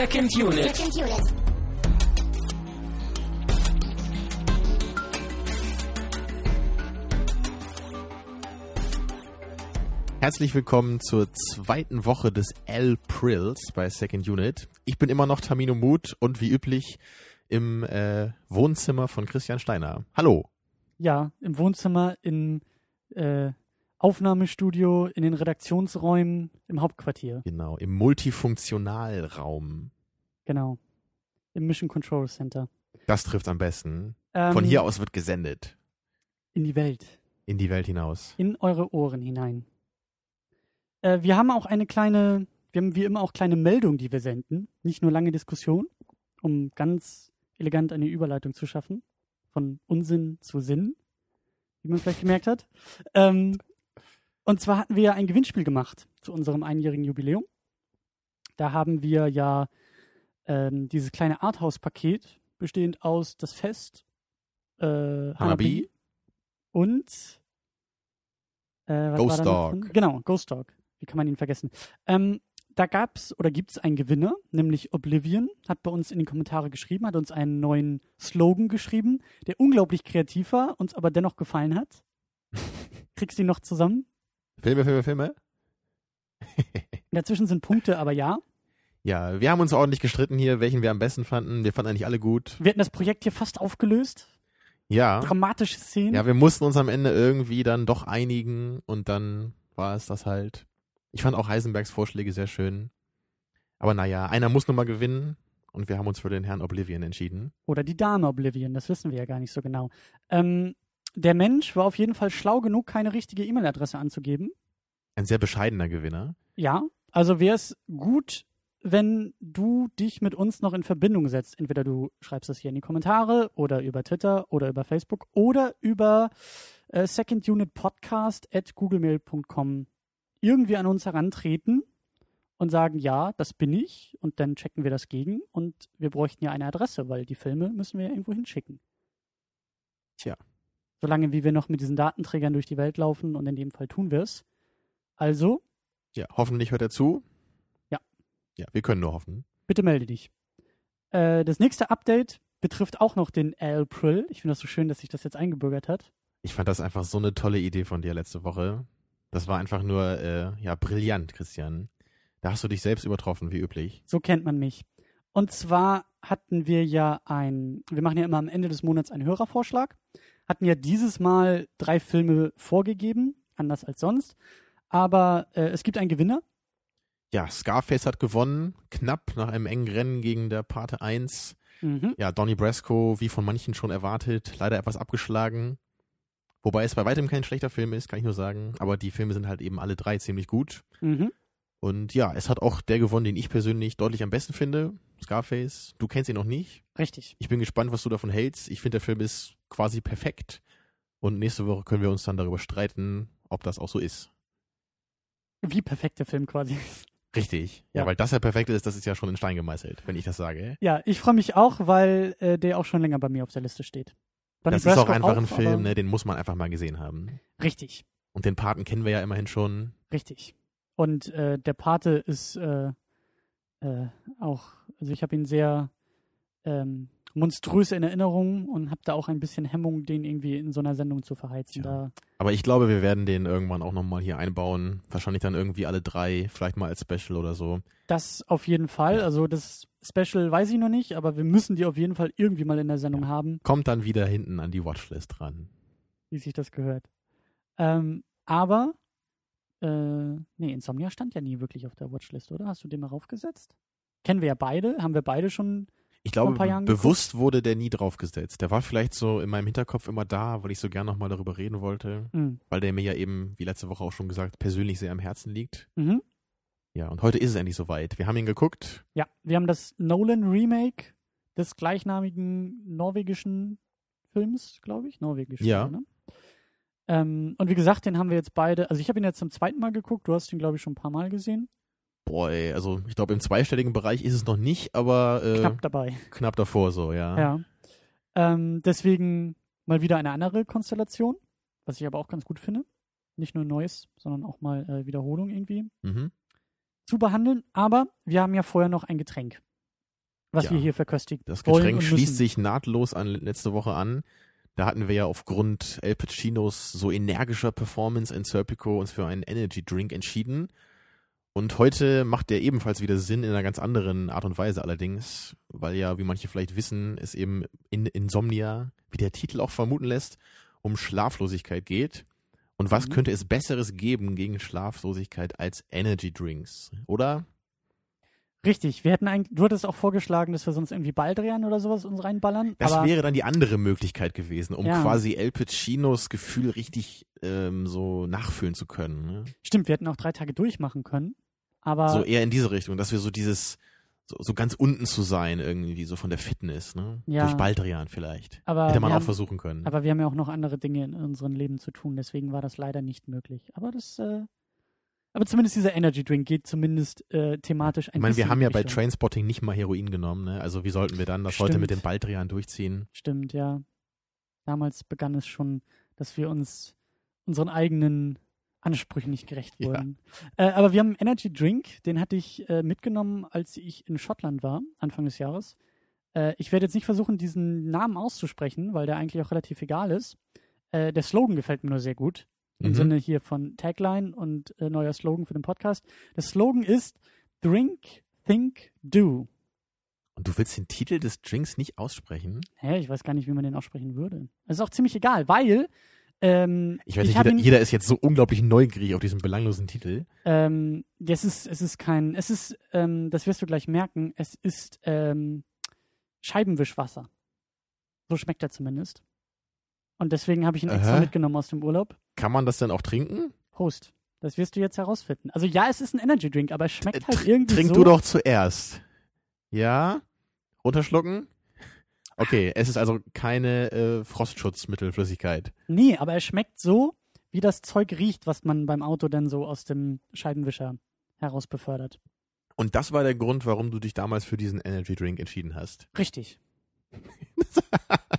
Second Unit. Second Unit. Herzlich willkommen zur zweiten Woche des L-Prills bei Second Unit. Ich bin immer noch Tamino Mut und wie üblich im äh, Wohnzimmer von Christian Steiner. Hallo. Ja, im Wohnzimmer, im äh, Aufnahmestudio, in den Redaktionsräumen, im Hauptquartier. Genau, im Multifunktionalraum. Genau. Im Mission Control Center. Das trifft am besten. Ähm, Von hier aus wird gesendet. In die Welt. In die Welt hinaus. In eure Ohren hinein. Äh, wir haben auch eine kleine, wir haben wie immer auch kleine Meldung, die wir senden. Nicht nur lange Diskussion, um ganz elegant eine Überleitung zu schaffen. Von Unsinn zu Sinn, wie man vielleicht gemerkt hat. Ähm, und zwar hatten wir ja ein Gewinnspiel gemacht zu unserem einjährigen Jubiläum. Da haben wir ja ähm, dieses kleine Arthouse-Paket bestehend aus das Fest, äh, Hanabi. Hanabi und äh, Ghost Dog. Genau, Ghost Dog. Wie kann man ihn vergessen? Ähm, da gab's oder gibt's einen Gewinner, nämlich Oblivion, hat bei uns in die Kommentare geschrieben, hat uns einen neuen Slogan geschrieben, der unglaublich kreativ war, uns aber dennoch gefallen hat. Kriegst du ihn noch zusammen? Filme, Filme, Filme. Dazwischen sind Punkte, aber ja. Ja, wir haben uns ordentlich gestritten hier, welchen wir am besten fanden. Wir fanden eigentlich alle gut. Wir hatten das Projekt hier fast aufgelöst. Ja. Dramatische Szenen. Ja, wir mussten uns am Ende irgendwie dann doch einigen und dann war es das halt. Ich fand auch Heisenbergs Vorschläge sehr schön. Aber naja, einer muss nun mal gewinnen und wir haben uns für den Herrn Oblivion entschieden. Oder die Dame Oblivion, das wissen wir ja gar nicht so genau. Ähm, der Mensch war auf jeden Fall schlau genug, keine richtige E-Mail-Adresse anzugeben. Ein sehr bescheidener Gewinner. Ja, also wäre es gut, wenn du dich mit uns noch in Verbindung setzt. Entweder du schreibst das hier in die Kommentare oder über Twitter oder über Facebook oder über äh, secondunitpodcast at googlemail.com irgendwie an uns herantreten und sagen, ja, das bin ich und dann checken wir das gegen und wir bräuchten ja eine Adresse, weil die Filme müssen wir ja irgendwo hinschicken. Tja. Solange wie wir noch mit diesen Datenträgern durch die Welt laufen und in dem Fall tun wir es. Also, Ja, hoffentlich hört er zu. Ja. Ja, wir können nur hoffen. bitte melde dich. Äh, das nächste Update betrifft auch noch den April. Ich finde das so schön, dass sich das jetzt eingebürgert hat. Ich fand das einfach so eine tolle Idee von dir letzte Woche. Das war einfach nur, äh, ja, brillant, Christian. Da hast du dich selbst übertroffen, wie üblich. So kennt man mich. Und zwar hatten wir ja ein, wir machen ja immer am Ende des Monats einen Hörervorschlag, hatten ja dieses Mal drei Filme vorgegeben, anders als sonst. Aber äh, es gibt einen Gewinner. Ja, Scarface hat gewonnen, knapp nach einem engen Rennen gegen der Pate 1. Mhm. Ja, Donnie Brasco, wie von manchen schon erwartet, leider etwas abgeschlagen. Wobei es bei weitem kein schlechter Film ist, kann ich nur sagen. Aber die Filme sind halt eben alle drei ziemlich gut. Mhm. Und ja, es hat auch der gewonnen, den ich persönlich deutlich am besten finde. Scarface. Du kennst ihn noch nicht. Richtig. Ich bin gespannt, was du davon hältst. Ich finde, der Film ist quasi perfekt. Und nächste Woche können wir uns dann darüber streiten, ob das auch so ist. Wie perfekt der Film quasi ist. Richtig. Ja, Ja. weil das ja perfekt ist, das ist ja schon in Stein gemeißelt, wenn ich das sage. Ja, ich freue mich auch, weil äh, der auch schon länger bei mir auf der Liste steht. Donnie das ist auch Brasco einfach ein aber- Film, ne, den muss man einfach mal gesehen haben. Richtig, Und den Paten kennen wir ja immerhin schon. richtig. Und äh, der Pate ist äh, äh, auch, also ich habe ihn sehr ähm, monströs in Erinnerung und habe da auch ein bisschen Hemmung, den irgendwie in so einer Sendung zu verheizen. Da, Aber ich glaube, wir werden den irgendwann auch nochmal hier einbauen. Wahrscheinlich dann irgendwie alle drei, vielleicht mal als Special oder so. das auf jeden Fall. Ja. Also das Special weiß ich noch nicht, aber wir müssen die auf jeden Fall irgendwie mal in der Sendung Ja. haben. Kommt dann wieder hinten an die Watchlist dran. wie sich das gehört. Ähm, aber, äh, nee, Insomnia stand ja nie wirklich auf der Watchlist, oder? Hast du den mal raufgesetzt? Kennen wir ja beide, haben wir beide schon. Ich glaube, bewusst wurde der nie draufgesetzt. Der war vielleicht so in meinem Hinterkopf immer da, weil ich so gern nochmal darüber reden wollte. Hm. Weil der mir ja eben, wie letzte Woche auch schon gesagt, persönlich sehr am Herzen liegt. Mhm. Ja, und heute ist es endlich soweit. Wir haben ihn geguckt. Ja, wir haben das Nolan-Remake des gleichnamigen norwegischen Films, glaube ich. Norwegisch. Ja. Ne? Ähm, und wie gesagt, den haben wir jetzt beide, also ich habe ihn jetzt zum zweiten Mal geguckt, du hast ihn, glaube ich, schon ein paar Mal gesehen. Boah, ey, also ich glaube, im zweistelligen Bereich ist es noch nicht, aber äh, Knapp dabei. knapp davor so, ja. Ja. Ähm, deswegen mal wieder eine andere Konstellation, was ich aber auch ganz gut finde. Nicht nur Neues, sondern auch mal äh, Wiederholung irgendwie Mhm. zu behandeln. Aber wir haben ja vorher noch ein Getränk. was Ja. wir hier verköstigen. Das Getränk und schließt sich nahtlos an letzte Woche an. Da hatten wir ja aufgrund El Pacinos so energischer Performance in Serpico uns für einen Energy Drink entschieden. Und heute macht der ebenfalls wieder Sinn in einer ganz anderen Art und Weise allerdings, weil ja, wie manche vielleicht wissen, es eben in Insomnia, wie der Titel auch vermuten lässt, um Schlaflosigkeit geht. Und was Mhm. könnte es Besseres geben gegen Schlaflosigkeit als Energy Drinks, oder? Richtig, wir hätten eigentlich, du hattest auch vorgeschlagen, dass wir sonst irgendwie Baldrian oder sowas uns reinballern. Das wäre dann die andere Möglichkeit gewesen, um Ja. quasi El Pacinos Gefühl richtig ähm, so nachfühlen zu können. Ne? stimmt, wir hätten auch drei Tage durchmachen können. Aber So eher in diese Richtung, dass wir so dieses, so, so ganz unten zu sein, irgendwie so von der Fitness, ne? Ja. Durch Baldrian vielleicht. aber Hätte man auch haben, versuchen können. Aber wir haben ja auch noch andere Dinge in unserem Leben zu tun, deswegen war das leider nicht möglich. Aber das, äh, aber zumindest dieser Energy Drink geht zumindest äh, thematisch ein ich meine, wir haben ja bei. Trainspotting nicht mal Heroin genommen, ne? Also wie sollten wir dann das heute mit dem Stimmt. Baldrian durchziehen? Stimmt, ja. Damals begann es schon, dass wir uns unseren eigenen Ansprüchen nicht gerecht Ja. wurden. Äh, aber wir haben einen Energy Drink, den hatte ich äh, mitgenommen, als ich in Schottland war, Anfang des Jahres. Äh, ich werde jetzt nicht versuchen, diesen Namen auszusprechen, weil der eigentlich auch relativ egal ist. Äh, der Slogan gefällt mir nur sehr gut. Im Mhm. Sinne hier von Tagline und äh, neuer Slogan für den Podcast. Der Slogan ist Drink, Think, Do. Und du willst den Titel des Drinks nicht aussprechen? Hä, ich weiß gar nicht, wie man den aussprechen würde. Das ist auch ziemlich egal, weil ähm, Ich weiß nicht, jeder, ihn, jeder ist jetzt so unglaublich neugierig auf diesen belanglosen Titel. ähm, es ist, es ist kein, es ist, ähm, das wirst du gleich merken, es ist ähm, Scheibenwischwasser. So schmeckt er zumindest. Und deswegen habe ich ihn extra Aha. mitgenommen aus dem Urlaub. Kann man das denn auch trinken? Prost. Das wirst du jetzt herausfinden. Also ja, es ist ein Energy Drink, aber es schmeckt halt irgendwie Trink so. du doch zuerst. Ja? Runterschlucken? Okay, es ist also keine äh, Frostschutzmittelflüssigkeit. Nee, aber es schmeckt so, wie das Zeug riecht, was man beim Auto dann so aus dem Scheibenwischer heraus befördert. Und das war der Grund, warum du dich damals für diesen Energy Drink entschieden hast. Richtig.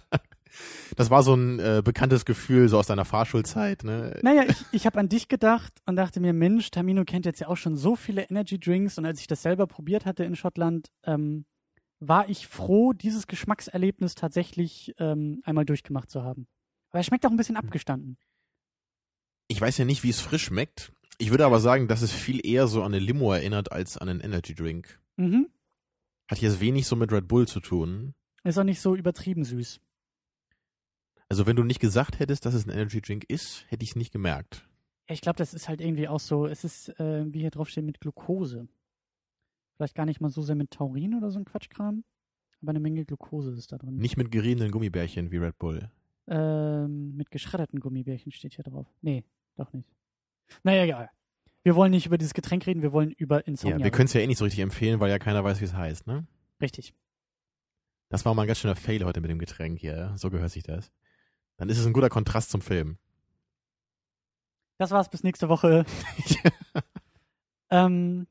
Das war so ein äh, bekanntes Gefühl so aus deiner Fahrschulzeit, ne? Naja, ich, ich habe an dich gedacht und dachte mir, Mensch, Tamino kennt jetzt ja auch schon so viele Energy Drinks und als ich das selber probiert hatte in Schottland, ähm, war ich froh, dieses Geschmackserlebnis tatsächlich ähm, einmal durchgemacht zu haben. Aber er schmeckt auch ein bisschen abgestanden. Ich weiß ja nicht, wie es frisch schmeckt. Ich würde aber sagen, dass es viel eher so an eine Limo erinnert als an einen Energy Drink. Mhm. Hat jetzt wenig so mit Red Bull zu tun. Ist auch nicht so übertrieben süß. Also wenn du nicht gesagt hättest, dass es ein Energy Drink ist, hätte ich es nicht gemerkt. Ja, ich glaube, das ist halt irgendwie auch so, es ist, äh, wie hier drauf steht, mit Glucose. Vielleicht gar nicht mal so sehr mit Taurin oder so ein Quatschkram, aber eine Menge Glucose ist da drin. Nicht mit geriebenen Gummibärchen wie Red Bull. Ähm, mit geschredderten Gummibärchen steht hier drauf. Nee, doch nicht. Naja, egal. Wir wollen nicht über dieses Getränk reden, wir wollen über Insomnia Ja, wir können es ja eh nicht so richtig empfehlen, weil ja keiner weiß, wie es heißt, ne? Richtig. Das war mal ein ganz schöner Fail heute mit dem Getränk hier. So gehört sich das. Dann ist es ein guter Kontrast zum Film. Das war's bis nächste Woche. ähm,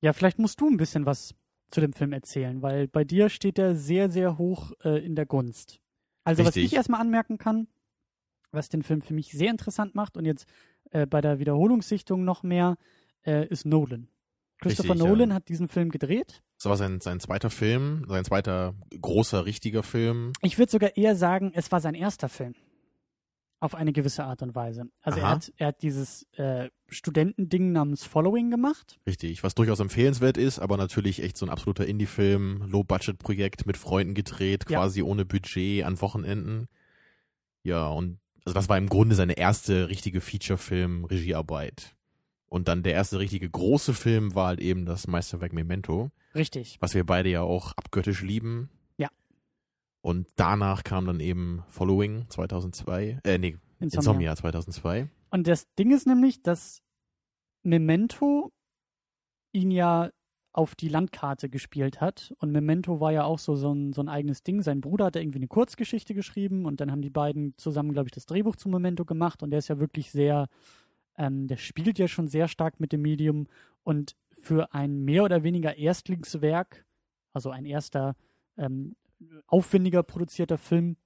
ja, vielleicht musst du ein bisschen was zu dem Film erzählen, weil bei dir steht er sehr, sehr hoch äh, in der Gunst. Also, was Richtig. ich erstmal anmerken kann, was den Film für mich sehr interessant macht und jetzt äh, bei der Wiederholungssichtung noch mehr, äh, ist Nolan. Christopher Richtig, Nolan ja. hat diesen Film gedreht. Das war sein, sein zweiter Film, sein zweiter großer, richtiger Film. Ich würde sogar eher sagen, es war sein erster Film. Auf eine gewisse Art und Weise. Also er hat, er hat dieses äh, Studentending namens Following gemacht. Richtig, was durchaus empfehlenswert ist, aber natürlich echt so ein absoluter Indie-Film, Low-Budget-Projekt mit Freunden gedreht, Ja. quasi ohne Budget an Wochenenden. Ja, und also das war im Grunde seine erste richtige Feature-Film-Regiearbeit. Und dann der erste richtige große Film war halt eben das Meisterwerk Memento, Richtig. was wir beide ja auch abgöttisch lieben. Ja. Und danach kam dann eben Following 2002, äh nee, Insomnia. Insomnia 2002. Und das Ding ist nämlich, dass Memento ihn ja auf die Landkarte gespielt hat. Und Memento war ja auch so, so, ein, so ein eigenes Ding. Sein Bruder hat irgendwie eine Kurzgeschichte geschrieben und dann haben die beiden zusammen, glaube ich, das Drehbuch zu Memento gemacht. Und der ist ja wirklich sehr, ähm, der spielt ja schon sehr stark mit dem Medium. Und für ein mehr oder weniger Erstlingswerk, also ein erster ähm, aufwendiger produzierter Film,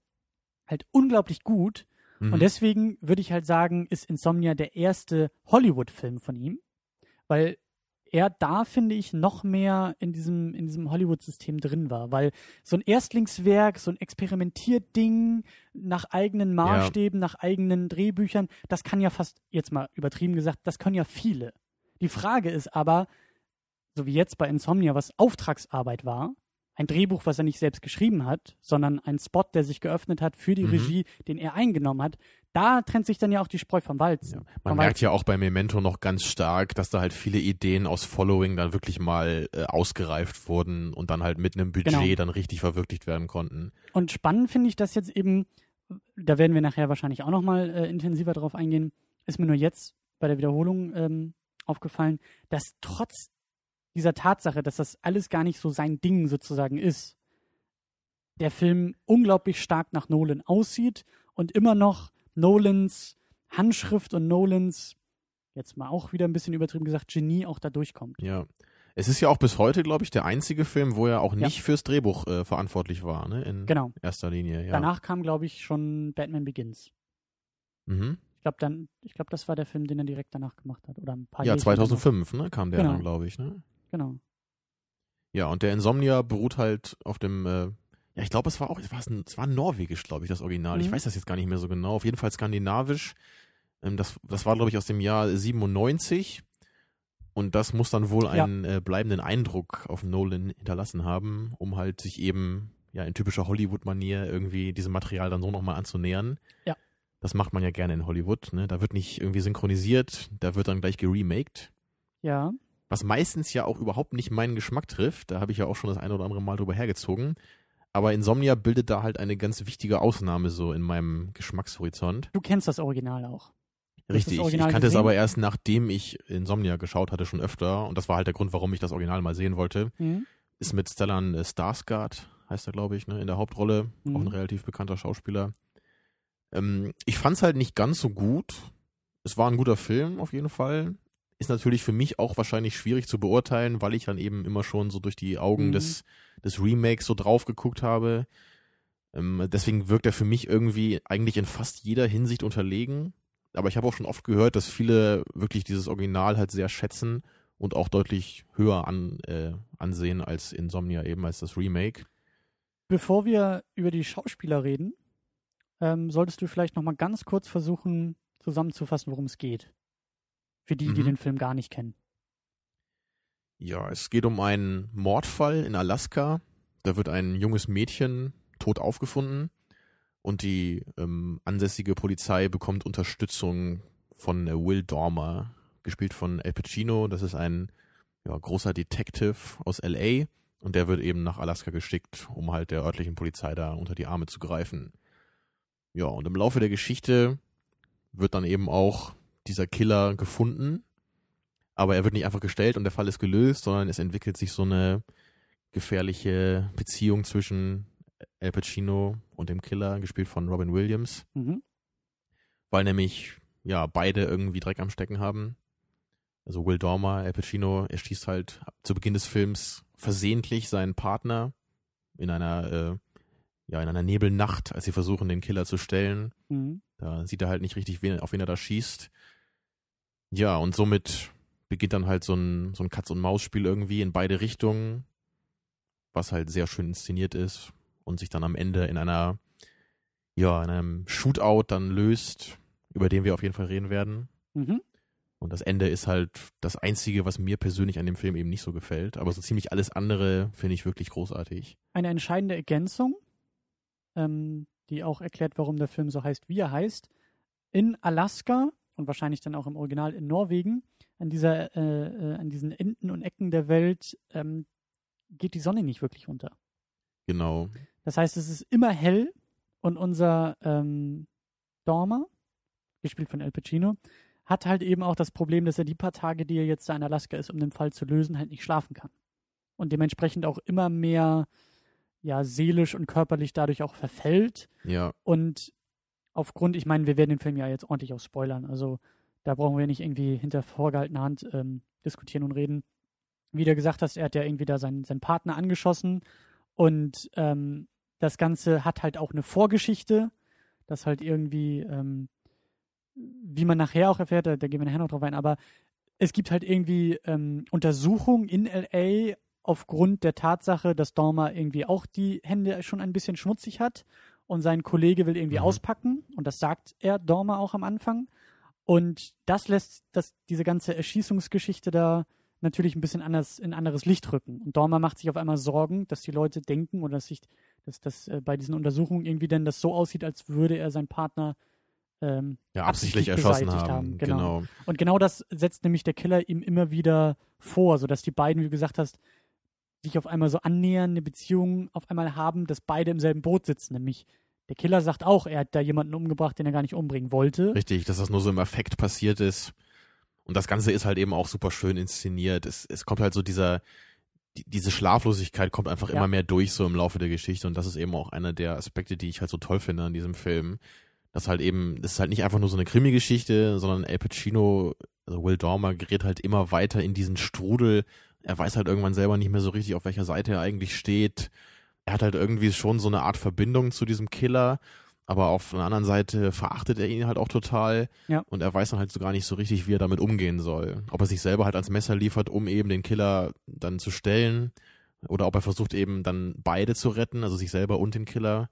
halt unglaublich gut. Mhm. Und deswegen würde ich halt sagen, ist Insomnia der erste Hollywood-Film von ihm, weil er da, finde ich, noch mehr in diesem, in diesem Hollywood-System drin war. Weil so ein Erstlingswerk, so ein Experimentierding nach eigenen Maßstäben, ja. nach eigenen Drehbüchern, das kann ja fast, jetzt mal übertrieben gesagt, das können ja viele. Die Frage ist aber, so wie jetzt bei Insomnia, was Auftragsarbeit war, ein Drehbuch, was er nicht selbst geschrieben hat, sondern ein Spot, der sich geöffnet hat für die mhm. Regie, den er eingenommen hat. Da trennt sich dann ja auch die Spreu vom Walzen. Ja. Man merkt ja auch bei Memento noch ganz stark, dass da halt viele Ideen aus Following dann wirklich mal äh, ausgereift wurden und dann halt mit einem Budget genau. dann richtig verwirklicht werden konnten. Und spannend finde ich das jetzt eben, da werden wir nachher wahrscheinlich auch nochmal äh, intensiver drauf eingehen, ist mir nur jetzt bei der Wiederholung ähm, aufgefallen, dass trotz dieser Tatsache, dass das alles gar nicht so sein Ding sozusagen ist, der Film unglaublich stark nach Nolan aussieht und immer noch Nolans Handschrift und Nolans, jetzt mal auch wieder ein bisschen übertrieben gesagt, Genie auch da durchkommt. Ja. Es ist ja auch bis heute, glaube ich, der einzige Film, wo er auch nicht ja. fürs Drehbuch äh, verantwortlich war, ne? In genau. erster Linie, ja. Danach kam, glaube ich, schon Batman Begins. Mhm. Ich glaube, dann, ich glaube, das war der Film, den er direkt danach gemacht hat. Oder ein paar Ja, 2005, ne, kam der genau. dann, glaube ich, ne? Genau. Ja, und der Insomnia beruht halt auf dem, äh, ja, ich glaube, es war auch, es war, ein, es war norwegisch, glaube ich, das Original. Mhm. Ich weiß das jetzt gar nicht mehr so genau. Auf jeden Fall skandinavisch. Ähm, das, das war, glaube ich, aus dem Jahr 97. Und das muss dann wohl einen ja. äh, bleibenden Eindruck auf Nolan hinterlassen haben, um halt sich eben ja in typischer Hollywood-Manier irgendwie diesem Material dann so nochmal anzunähern. Ja. Das macht man ja gerne in Hollywood. Ne? Da wird nicht irgendwie synchronisiert, da wird dann gleich geremaked. Ja was meistens ja auch überhaupt nicht meinen Geschmack trifft. Da habe ich ja auch schon das eine oder andere Mal drüber hergezogen. Aber Insomnia bildet da halt eine ganz wichtige Ausnahme so in meinem Geschmackshorizont. Du kennst das Original auch. Richtig, ich kannte gesehen? es aber erst nachdem ich Insomnia geschaut hatte, schon öfter. Und das war halt der Grund, warum ich das Original mal sehen wollte. Mhm. Ist mit Stellan äh, Skarsgård, heißt er, glaube ich, ne, in der Hauptrolle. Mhm. Auch ein relativ bekannter Schauspieler. Ähm, ich fand es halt nicht ganz so gut. Es war ein guter Film, auf jeden Fall ist natürlich für mich auch wahrscheinlich schwierig zu beurteilen, weil ich dann eben immer schon so durch die Augen mhm. des, des Remakes so drauf geguckt habe. Ähm, deswegen wirkt er für mich irgendwie eigentlich in fast jeder Hinsicht unterlegen. Aber ich habe auch schon oft gehört, dass viele wirklich dieses Original halt sehr schätzen und auch deutlich höher an, äh, ansehen als Insomnia eben als das Remake. Bevor wir über die Schauspieler reden, ähm, solltest du vielleicht noch mal ganz kurz versuchen zusammenzufassen, worum es geht. Für die, mhm. die den Film gar nicht kennen. Ja, es geht um einen Mordfall in Alaska. Da wird ein junges Mädchen tot aufgefunden und die ähm, ansässige Polizei bekommt Unterstützung von äh, Will Dormer, gespielt von Al Pacino. Das ist ein ja, großer Detective aus LA und der wird eben nach Alaska geschickt, um halt der örtlichen Polizei da unter die Arme zu greifen. Ja, und im Laufe der Geschichte wird dann eben auch dieser Killer gefunden, aber er wird nicht einfach gestellt und der Fall ist gelöst, sondern es entwickelt sich so eine gefährliche Beziehung zwischen Al Pacino und dem Killer, gespielt von Robin Williams. Mhm. Weil nämlich, ja, beide irgendwie Dreck am Stecken haben. Also Will Dormer, Al Pacino, er schießt halt zu Beginn des Films versehentlich seinen Partner in einer, äh, ja, in einer Nebelnacht, als sie versuchen, den Killer zu stellen. Mhm. Da sieht er halt nicht richtig, wen, auf wen er da schießt. Ja, und somit beginnt dann halt so ein, so ein Katz-und-Maus-Spiel irgendwie in beide Richtungen, was halt sehr schön inszeniert ist und sich dann am Ende in einer, ja, in einem Shootout dann löst, über den wir auf jeden Fall reden werden. Mhm. Und das Ende ist halt das Einzige, was mir persönlich an dem Film eben nicht so gefällt. Aber so ziemlich alles andere finde ich wirklich großartig. Eine entscheidende Ergänzung, ähm, die auch erklärt, warum der Film so heißt, wie er heißt. In Alaska und wahrscheinlich dann auch im Original in Norwegen, an, dieser, äh, äh, an diesen Enden und Ecken der Welt ähm, geht die Sonne nicht wirklich unter. Genau. Das heißt, es ist immer hell und unser ähm, Dormer, gespielt von El Pacino, hat halt eben auch das Problem, dass er die paar Tage, die er jetzt da in Alaska ist, um den Fall zu lösen, halt nicht schlafen kann. Und dementsprechend auch immer mehr ja, seelisch und körperlich dadurch auch verfällt. Ja. Und aufgrund, ich meine, wir werden den Film ja jetzt ordentlich auch spoilern, also da brauchen wir nicht irgendwie hinter vorgehaltener Hand ähm, diskutieren und reden. Wie du gesagt hast, er hat ja irgendwie da seinen, seinen Partner angeschossen. Und ähm, das Ganze hat halt auch eine Vorgeschichte, das halt irgendwie, ähm, wie man nachher auch erfährt, da, da gehen wir nachher noch drauf ein, aber es gibt halt irgendwie ähm, Untersuchungen in LA aufgrund der Tatsache, dass Dormer irgendwie auch die Hände schon ein bisschen schmutzig hat und sein Kollege will irgendwie Mhm. auspacken und das sagt er Dormer auch am Anfang und das lässt das, diese ganze Erschießungsgeschichte da natürlich ein bisschen anders in anderes Licht rücken und Dormer macht sich auf einmal Sorgen, dass die Leute denken oder dass sich dass das äh, bei diesen Untersuchungen irgendwie denn das so aussieht, als würde er seinen Partner ähm, Ja, absichtlich, absichtlich erschossen beseitigt haben. haben, genau. Genau. und genau das setzt nämlich der Killer ihm immer wieder vor, sodass die beiden, wie du gesagt hast, sich auf einmal so annähern, eine Beziehung auf einmal haben, dass beide im selben Boot sitzen. Nämlich der Killer sagt auch, er hat da jemanden umgebracht, den er gar nicht umbringen wollte. Richtig, dass das nur so im Effekt passiert ist. Und das Ganze ist halt eben auch super schön inszeniert. Es, es kommt halt so dieser, die, diese Schlaflosigkeit kommt einfach Ja. immer mehr durch so im Laufe der Geschichte. Und das ist eben auch einer der Aspekte, die ich halt so toll finde an diesem Film. Das halt eben, das ist halt nicht einfach nur so eine Krimi-Geschichte, sondern El Pacino, also Will Dormer gerät halt immer weiter in diesen Strudel. Er weiß halt irgendwann selber nicht mehr so richtig, auf welcher Seite er eigentlich steht. Er hat halt irgendwie schon so eine Art Verbindung zu diesem Killer, aber auf einer anderen Seite verachtet er ihn halt auch total. Ja. Und er weiß dann halt so gar nicht so richtig, wie er damit umgehen soll. Ob er sich selber halt ans Messer liefert, um eben den Killer dann zu stellen, oder ob er versucht eben dann beide zu retten, also sich selber und den Killer.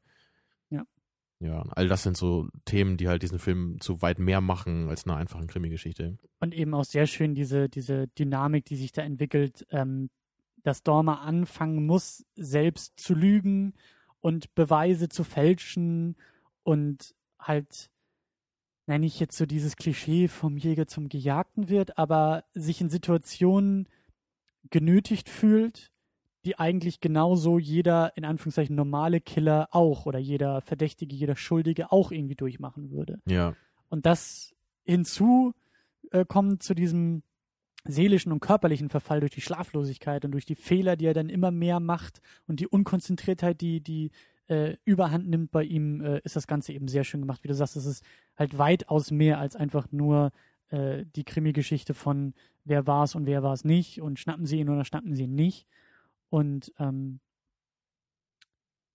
Ja. All das sind so Themen, die halt diesen Film zu weit mehr machen als eine einfache Krimi-Geschichte. Und eben auch sehr schön diese, diese Dynamik, die sich da entwickelt, ähm, dass Dormer anfangen muss, selbst zu lügen und Beweise zu fälschen und halt, nenne ich jetzt so dieses Klischee vom Jäger zum Gejagten wird, aber sich in Situationen genötigt fühlt, die eigentlich genauso jeder, in Anführungszeichen, normale Killer auch oder jeder Verdächtige, jeder Schuldige auch irgendwie durchmachen würde. Ja, Und das hinzu äh, kommt zu diesem seelischen und körperlichen Verfall durch die Schlaflosigkeit und durch die Fehler, die er dann immer mehr macht und die Unkonzentriertheit, die, die äh, überhand nimmt bei ihm, äh, ist das Ganze eben sehr schön gemacht. Wie du sagst, es ist halt weitaus mehr als einfach nur äh, die Krimi-Geschichte von wer war es und wer war es nicht und schnappen sie ihn oder schnappen sie ihn nicht. Und ähm,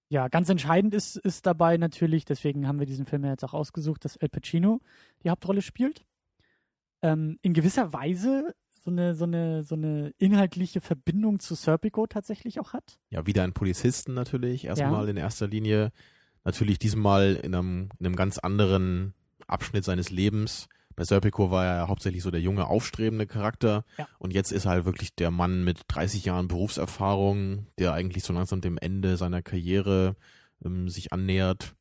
ja, ganz entscheidend ist, ist dabei natürlich, deswegen haben wir diesen Film ja jetzt auch ausgesucht, dass El Pacino die Hauptrolle spielt. Ähm, in gewisser Weise so eine, so, eine, so eine inhaltliche Verbindung zu Serpico tatsächlich auch hat. ja, wieder ein Polizisten natürlich, erstmal in erster Linie. Natürlich diesmal in einem, in einem ganz anderen Abschnitt seines Lebens. Bei Serpico war er hauptsächlich so der junge, aufstrebende Charakter. Ja. Und jetzt ist er halt wirklich der Mann mit 30 Jahren Berufserfahrung, der eigentlich so langsam dem Ende seiner Karriere ähm, sich annähert.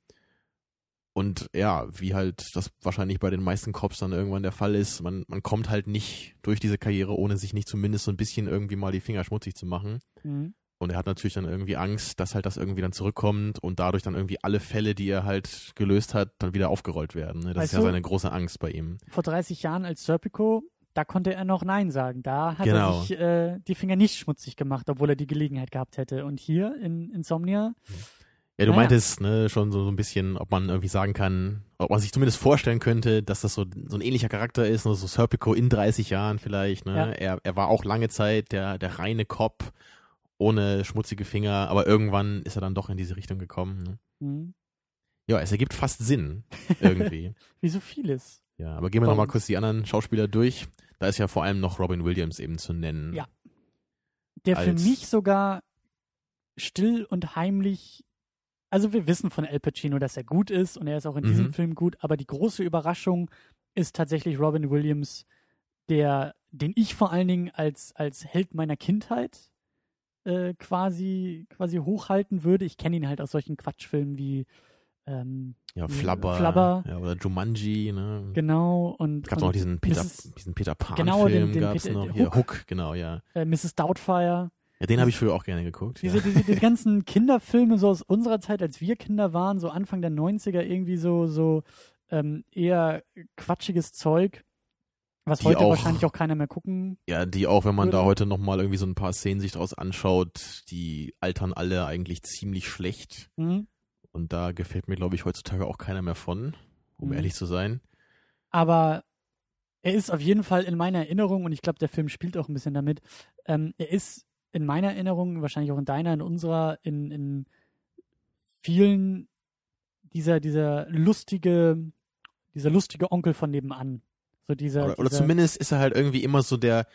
Und ja, wie halt das wahrscheinlich bei den meisten Cops dann irgendwann der Fall ist, man, man kommt halt nicht durch diese Karriere, ohne sich nicht zumindest so ein bisschen irgendwie mal die Finger schmutzig zu machen. Mhm. Und er hat natürlich dann irgendwie Angst, dass halt das irgendwie dann zurückkommt und dadurch dann irgendwie alle Fälle, die er halt gelöst hat, dann wieder aufgerollt werden. ne? Das Weißt ist ja seine große Angst bei ihm. Vor 30 Jahren als Serpico, da konnte er noch Nein sagen. Da hat Genau. er sich äh, die Finger nicht schmutzig gemacht, obwohl er die Gelegenheit gehabt hätte. Und hier in Insomnia, Ja, du Naja. meintest ne, schon so, so ein bisschen, ob man irgendwie sagen kann, ob man sich zumindest vorstellen könnte, dass das so, so ein ähnlicher Charakter ist, ne? so Serpico in 30 Jahren vielleicht. Ne? Ja. Er, er war auch lange Zeit der, der reine Cop, ohne schmutzige Finger, aber irgendwann ist er dann doch in diese Richtung gekommen. Ne? hm, Ja, es ergibt fast Sinn, irgendwie. wie so vieles. Ja, aber gehen wir nochmal kurz die anderen Schauspieler durch. Da ist ja vor allem noch Robin Williams eben zu nennen. Ja. Der für mich sogar still und heimlich, also wir wissen von Al Pacino, dass er gut ist und er ist auch in Mhm. diesem Film gut, aber die große Überraschung ist tatsächlich Robin Williams, der, den ich vor allen Dingen als, als Held meiner Kindheit äh, quasi, quasi hochhalten würde. Ich kenne ihn halt aus solchen Quatschfilmen wie ähm, Ja, Flubber. Flubber. Ja, oder Jumanji, ne? genau und, Gab's und noch diesen Peter, Mrs. diesen Peter Pan Genau, den- Film den gab's Peter- noch. Hook. Hook. genau, ja. äh, Mrs. Doubtfire. Ja, den habe ich früher auch gerne geguckt. Diese, ja. diese, diese ganzen Kinderfilme so aus unserer Zeit, als wir Kinder waren, so Anfang der 90er, irgendwie so, so ähm, eher quatschiges Zeug, was heute auch- wahrscheinlich auch keiner mehr gucken. ja, die auch, wenn man da Würde- heute nochmal irgendwie so ein paar Szenen sich draus anschaut, die altern alle eigentlich ziemlich schlecht. Mhm. Und da gefällt mir, glaube ich, heutzutage auch keiner mehr von, um Mhm. ehrlich zu sein. Aber er ist auf jeden Fall in meiner Erinnerung, und ich glaube, der Film spielt auch ein bisschen damit, ähm, er ist in meiner Erinnerung, wahrscheinlich auch in deiner, in unserer, in, in vielen dieser, dieser lustige, dieser lustige Onkel von nebenan. So dieser, Oder, oder dieser zumindest ist er halt irgendwie immer so der,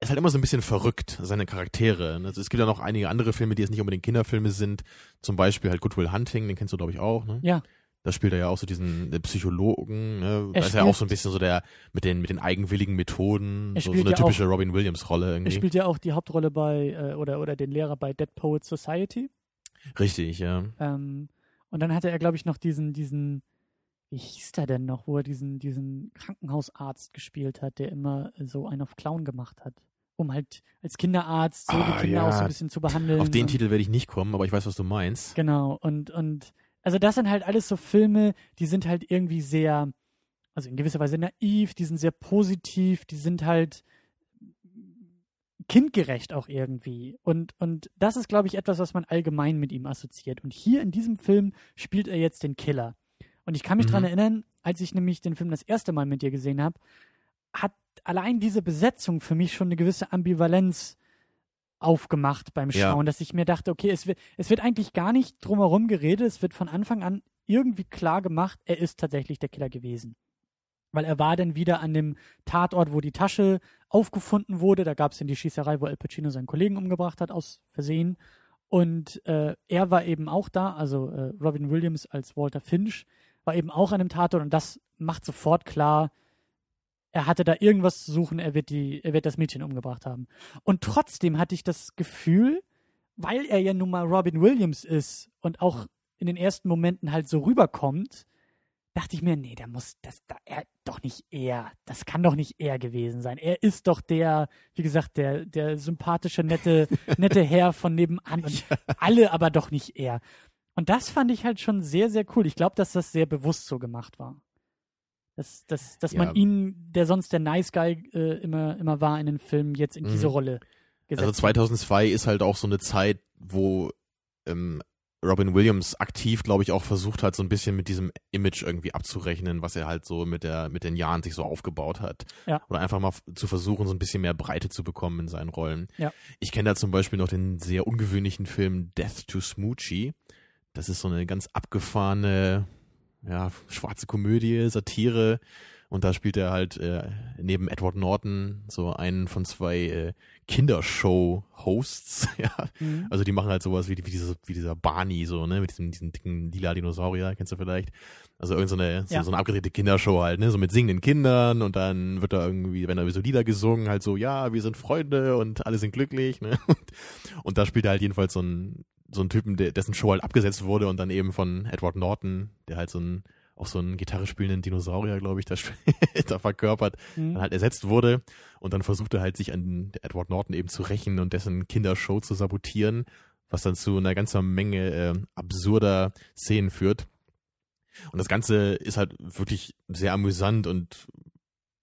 ist halt immer so ein bisschen verrückt, seine Charaktere. Also es gibt ja noch einige andere Filme, die jetzt nicht unbedingt Kinderfilme sind. Zum Beispiel halt Good Will Hunting, den kennst du glaube ich auch, ne? Ja. Da spielt er ja auch so diesen äh, Psychologen, ne? Er Da ist er spielt- auch so ein bisschen so der, mit den, mit den eigenwilligen Methoden, Er so, so eine ja auch- typische Robin Williams-Rolle er irgendwie. spielt ja auch die Hauptrolle bei, äh, oder, oder den Lehrer bei Dead Poets Society. Richtig, ja. Ähm, und dann hatte er, glaube ich, noch diesen, diesen, wie hieß der denn noch, wo er diesen, diesen Krankenhausarzt gespielt hat, der immer so einen auf Clown gemacht hat. Um halt als Kinderarzt so Ah, die Kinder auch so ja. ein bisschen zu behandeln. Auf den und, Titel werde ich nicht kommen, aber ich weiß, was du meinst. Genau, und, und also das sind halt alles so Filme, die sind halt irgendwie sehr, also in gewisser Weise naiv, die sind sehr positiv, die sind halt kindgerecht auch irgendwie. Und, und das ist, glaube ich, etwas, was man allgemein mit ihm assoziiert. Und hier in diesem Film spielt er jetzt den Killer. Und ich kann mich Mhm. dran erinnern, als ich nämlich den Film das erste Mal mit dir gesehen habe, hat allein diese Besetzung für mich schon eine gewisse Ambivalenz aufgemacht beim Ja. Schauen, dass ich mir dachte, okay, es wird, es wird eigentlich gar nicht drumherum geredet, es wird von Anfang an irgendwie klar gemacht, er ist tatsächlich der Killer gewesen. Weil er war dann wieder an dem Tatort, wo die Tasche aufgefunden wurde. Da gab es dann die Schießerei, wo Al Pacino seinen Kollegen umgebracht hat, aus Versehen. Und äh, er war eben auch da, also äh, Robin Williams als Walter Finch war eben auch an dem Tatort und das macht sofort klar, er hatte da irgendwas zu suchen, er wird, die, er wird das Mädchen umgebracht haben. Und trotzdem hatte ich das Gefühl, weil er ja nun mal Robin Williams ist und auch in den ersten Momenten halt so rüberkommt, dachte ich mir, nee, da muss das da er doch nicht er, das kann doch nicht er gewesen sein. Er ist doch der, wie gesagt, der der sympathische nette nette Herr von nebenan und alle aber doch nicht er. Und das fand ich halt schon sehr sehr cool. Ich glaube, dass das sehr bewusst so gemacht war. Dass, dass, dass Ja. man ihn, der sonst der Nice Guy äh, immer, immer war in den Filmen, jetzt in diese Mhm. Rolle gesetzt Also hat. 2002 ist halt auch so eine Zeit, wo ähm, Robin Williams aktiv, glaube ich, auch versucht hat, so ein bisschen mit diesem Image irgendwie abzurechnen, was er halt so mit der mit den Jahren sich so aufgebaut hat. Ja. Oder einfach mal zu versuchen, so ein bisschen mehr Breite zu bekommen in seinen Rollen. Ja. Ich kenne da zum Beispiel noch den sehr ungewöhnlichen Film Death to Smoochie. Das ist so eine ganz abgefahrene, ja, schwarze Komödie, Satire. Und da spielt er halt äh, neben Edward Norton so einen von zwei äh, Kindershow-Hosts. ja. Mhm. Also die machen halt sowas wie, wie, diese, wie dieser Barney, so, ne, mit diesem, diesem dicken lila Dinosaurier, kennst du vielleicht? Also irgend so eine, so, Ja. so eine abgedrehte Kindershow halt, ne, so mit singenden Kindern und dann wird da irgendwie, wenn da so Lieder gesungen, halt so, ja, wir sind Freunde und alle sind glücklich, ne, und, und da spielt er halt jedenfalls so ein, so ein Typen, der, dessen Show halt abgesetzt wurde und dann eben von Edward Norton, der halt so ein, auch so einen Gitarre spielenden Dinosaurier, glaube ich, da, da verkörpert, Mhm. dann halt ersetzt wurde und dann versucht er halt sich an Edward Norton eben zu rächen und dessen Kindershow zu sabotieren, was dann zu einer ganzen Menge äh, absurder Szenen führt. Und das Ganze ist halt wirklich sehr amüsant und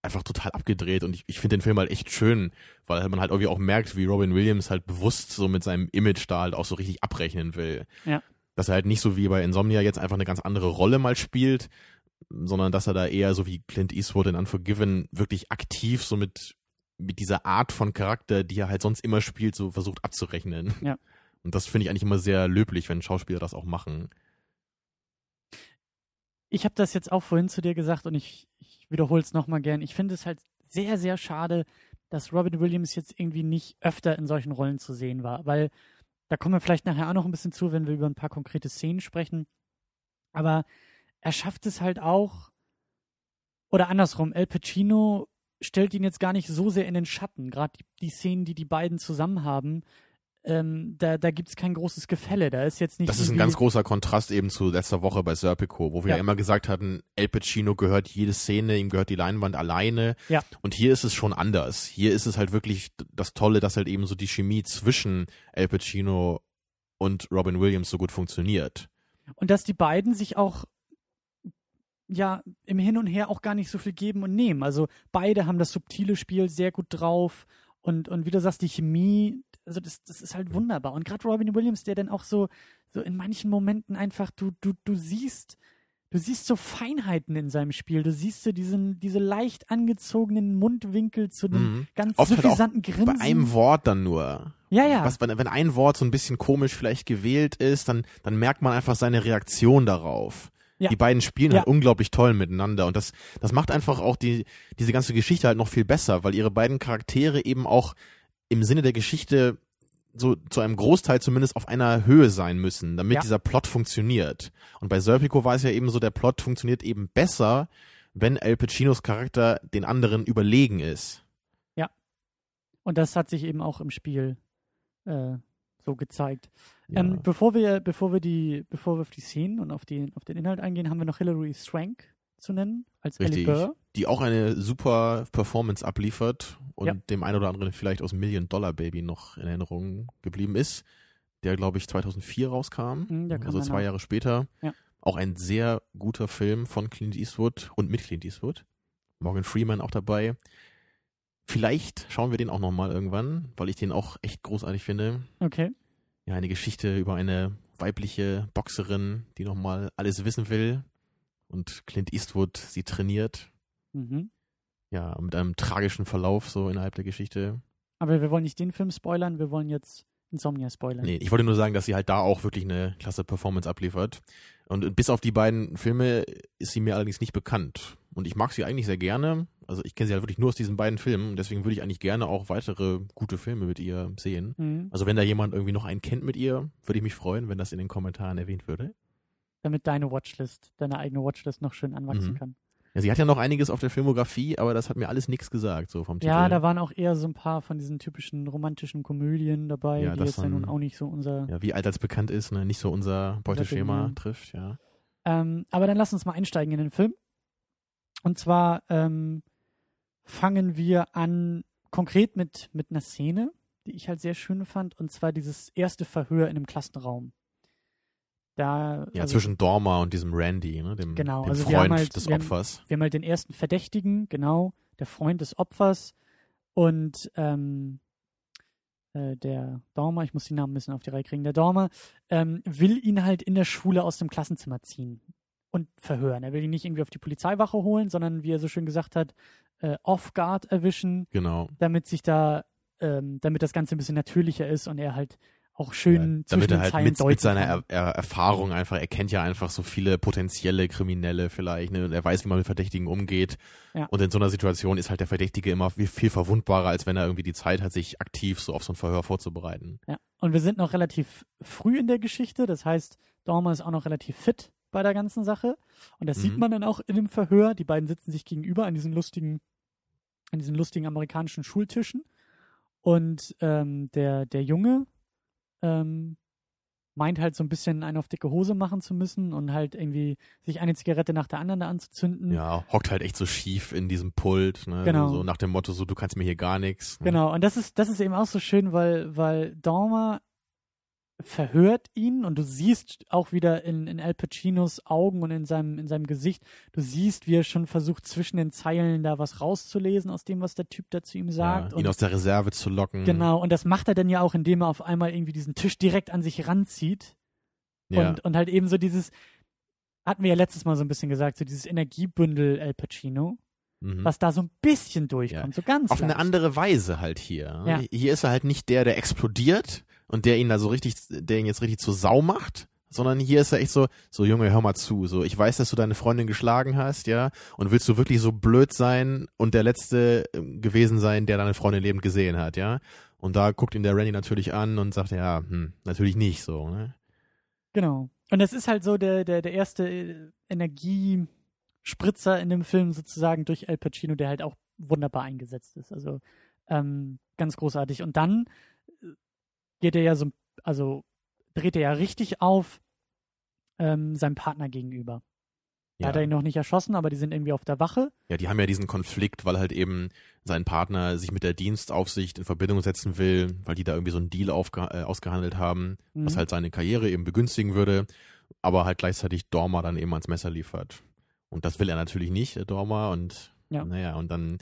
einfach total abgedreht und ich, ich finde den Film halt echt schön, weil man halt irgendwie auch merkt, wie Robin Williams halt bewusst so mit seinem Image da halt auch so richtig abrechnen will. Ja. Dass er halt nicht so wie bei Insomnia jetzt einfach eine ganz andere Rolle mal spielt, sondern dass er da eher so wie Clint Eastwood in Unforgiven wirklich aktiv so mit, mit dieser Art von Charakter, die er halt sonst immer spielt, so versucht abzurechnen. Ja. Und das finde ich eigentlich immer sehr löblich, wenn Schauspieler das auch machen. Ich habe das jetzt auch vorhin zu dir gesagt und ich, ich wiederhole es nochmal gern. Ich finde es halt sehr, sehr schade, dass Robin Williams jetzt irgendwie nicht öfter in solchen Rollen zu sehen war, weil da kommen wir vielleicht nachher auch noch ein bisschen zu, wenn wir über ein paar konkrete Szenen sprechen. Aber er schafft es halt auch, oder andersrum, El Pacino stellt ihn jetzt gar nicht so sehr in den Schatten. Gerade die, die Szenen, die die beiden zusammen haben, ähm, da, da gibt es kein großes Gefälle. Da ist jetzt nicht. Das ist ein ganz großer Kontrast eben zu letzter Woche bei Serpico, wo wir Ja. ja immer gesagt hatten, El Pacino gehört jede Szene, ihm gehört die Leinwand alleine. Ja. Und hier ist es schon anders. Hier ist es halt wirklich das Tolle, dass halt eben so die Chemie zwischen El Pacino und Robin Williams so gut funktioniert. Und dass die beiden sich auch ja im Hin und Her auch gar nicht so viel geben und nehmen. Also beide haben das subtile Spiel sehr gut drauf und, und wie du sagst, die Chemie, also das, das ist halt wunderbar. Und gerade Robin Williams, der dann auch so, so in manchen Momenten einfach, du, du, du siehst, du siehst so Feinheiten in seinem Spiel. Du siehst so diesen, diese leicht angezogenen Mundwinkel zu einem Mhm. ganz Oft halt suffisanten Grinsen. Bei einem Wort dann nur. ja, ja. Was, wenn, wenn ein Wort so ein bisschen komisch vielleicht gewählt ist, dann, dann merkt man einfach seine Reaktion darauf. Ja. Die beiden spielen Ja. halt unglaublich toll miteinander und das, das macht einfach auch die, diese ganze Geschichte halt noch viel besser, weil ihre beiden Charaktere eben auch im Sinne der Geschichte so zu einem Großteil zumindest auf einer Höhe sein müssen, damit Ja. dieser Plot funktioniert. Und bei Serpico war es ja eben so, der Plot funktioniert eben besser, wenn Al Pacinos Charakter den anderen überlegen ist. Und das hat sich eben auch im Spiel äh, so gezeigt. Ja. Ähm, bevor wir, bevor wir die, bevor wir auf die Szenen und auf, die, auf den Inhalt eingehen, haben wir noch Hilary Swank zu nennen als Ellie Richtig. Burr. die auch eine super Performance abliefert und Ja. dem einen oder anderen vielleicht aus Million Dollar Baby noch in Erinnerung geblieben ist, der glaube ich 2004 rauskam, Mhm, also zwei. Jahre später. Ja. Auch ein sehr guter Film von Clint Eastwood und mit Clint Eastwood. Morgan Freeman auch dabei. Vielleicht schauen wir den auch noch mal irgendwann, weil ich den auch echt großartig finde. Okay. Ja, eine Geschichte über eine weibliche Boxerin, die noch mal alles wissen will und Clint Eastwood sie trainiert Mhm. ja, mit einem tragischen Verlauf so innerhalb der Geschichte. Aber wir wollen nicht den Film spoilern, wir wollen jetzt Insomnia spoilern. Nee, ich wollte nur sagen, dass sie halt da auch wirklich eine klasse Performance abliefert. Und bis auf die beiden Filme ist sie mir allerdings nicht bekannt. Und ich mag sie eigentlich sehr gerne. Also ich kenne sie halt wirklich nur aus diesen beiden Filmen. Deswegen würde ich eigentlich gerne auch weitere gute Filme mit ihr sehen. Mhm. Also wenn da jemand irgendwie noch einen kennt mit ihr, würde ich mich freuen, wenn das in den Kommentaren erwähnt würde. Damit deine Watchlist, deine eigene Watchlist noch schön anwachsen Mhm. kann. Ja, sie hat ja noch einiges auf der Filmografie, aber das hat mir alles nichts gesagt, so vom Titel. Ja, da waren auch eher so ein paar von diesen typischen romantischen Komödien dabei, Ja, die jetzt ja nun auch nicht so unser. ja, wie alt als bekannt ist, ne? nicht so unser Beuteschema trifft, ja. Ähm, aber dann lass uns mal einsteigen in den Film. Und zwar ähm, fangen wir an konkret mit, mit einer Szene, die ich halt sehr schön fand, und zwar dieses erste Verhör in einem Klassenraum. Da, Ja, also, zwischen Dorma und diesem Randy, ne, dem, Genau, dem also haben Freund halt- des wir haben- Opfers. wir haben halt den ersten Verdächtigen, genau, der Freund des Opfers und ähm, äh, der Dormer, ich muss die Namen ein bisschen auf die Reihe kriegen, der Dormer ähm, will ihn halt in der Schule aus dem Klassenzimmer ziehen und verhören. Er will ihn nicht irgendwie auf die Polizeiwache holen, sondern wie er so schön gesagt hat, äh, off-guard erwischen, Genau. damit sich da, ähm, damit das Ganze ein bisschen natürlicher ist und er halt auch schön Ja, damit er halt Zeilen mit, mit seiner er er Erfahrung einfach, er kennt ja einfach so viele potenzielle Kriminelle vielleicht, ne, und er weiß, wie man mit Verdächtigen umgeht. Ja. Und in so einer Situation ist halt der Verdächtige immer viel, viel verwundbarer, als wenn er irgendwie die Zeit hat, sich aktiv so auf so ein Verhör vorzubereiten. Ja, und wir sind noch relativ früh in der Geschichte, das heißt, Dormer ist auch noch relativ fit bei der ganzen Sache. Und das sieht Mhm. man dann auch in dem Verhör. Die beiden sitzen sich gegenüber an diesen lustigen, an diesen lustigen amerikanischen Schultischen. Und ähm, der, der Junge ähm, meint halt so ein bisschen einen auf dicke Hose machen zu müssen und halt irgendwie sich eine Zigarette nach der anderen da anzuzünden. Ja, hockt halt echt so schief in diesem Pult, ne, Genau. so nach dem Motto, so, du kannst mir hier gar nichts. Ne? Genau, und das ist, das ist eben auch so schön, weil, weil Dormer verhört ihn und du siehst auch wieder in, in Al Pacinos Augen und in seinem, in seinem Gesicht, du siehst, wie er schon versucht, zwischen den Zeilen da was rauszulesen aus dem, was der Typ da zu ihm sagt. Ja, ihn und, aus der Reserve zu locken. genau, und das macht er dann ja auch, indem er auf einmal irgendwie diesen Tisch direkt an sich ranzieht Ja. und, und halt eben so dieses, hatten wir ja letztes Mal so ein bisschen gesagt, so dieses Energiebündel Al Pacino, mhm. was da so ein bisschen durchkommt, so ganz auf eine leicht. andere Weise halt hier. Ja. Hier ist er halt nicht der, der explodiert und der ihn da so richtig, der ihn jetzt richtig zur Sau macht, sondern hier ist er echt so, so Junge, hör mal zu, so ich weiß, dass du deine Freundin geschlagen hast, ja, und willst du wirklich so blöd sein und der letzte ähm, gewesen sein, der deine Freundin lebend gesehen hat, ja? Und da guckt ihn der Randy natürlich an und sagt, ja, hm, natürlich nicht so, ne? Genau. Und das ist halt so der, der, der erste äh, Energiespritzer in dem Film sozusagen durch Al Pacino, der halt auch wunderbar eingesetzt ist. Also ähm, ganz großartig. Und dann geht er ja so, also dreht er ja richtig auf ähm, seinem Partner gegenüber. Ja. hat er ihn noch nicht erschossen, aber die sind irgendwie auf der Wache. Ja, die haben ja diesen Konflikt, weil halt eben sein Partner sich mit der Dienstaufsicht in Verbindung setzen will, weil die da irgendwie so einen Deal äh, ausgehandelt haben, was Mhm. halt seine Karriere eben begünstigen würde, aber halt gleichzeitig Dorma dann eben ans Messer liefert. Und das will er natürlich nicht, äh, Dorma, und Ja. naja, und dann,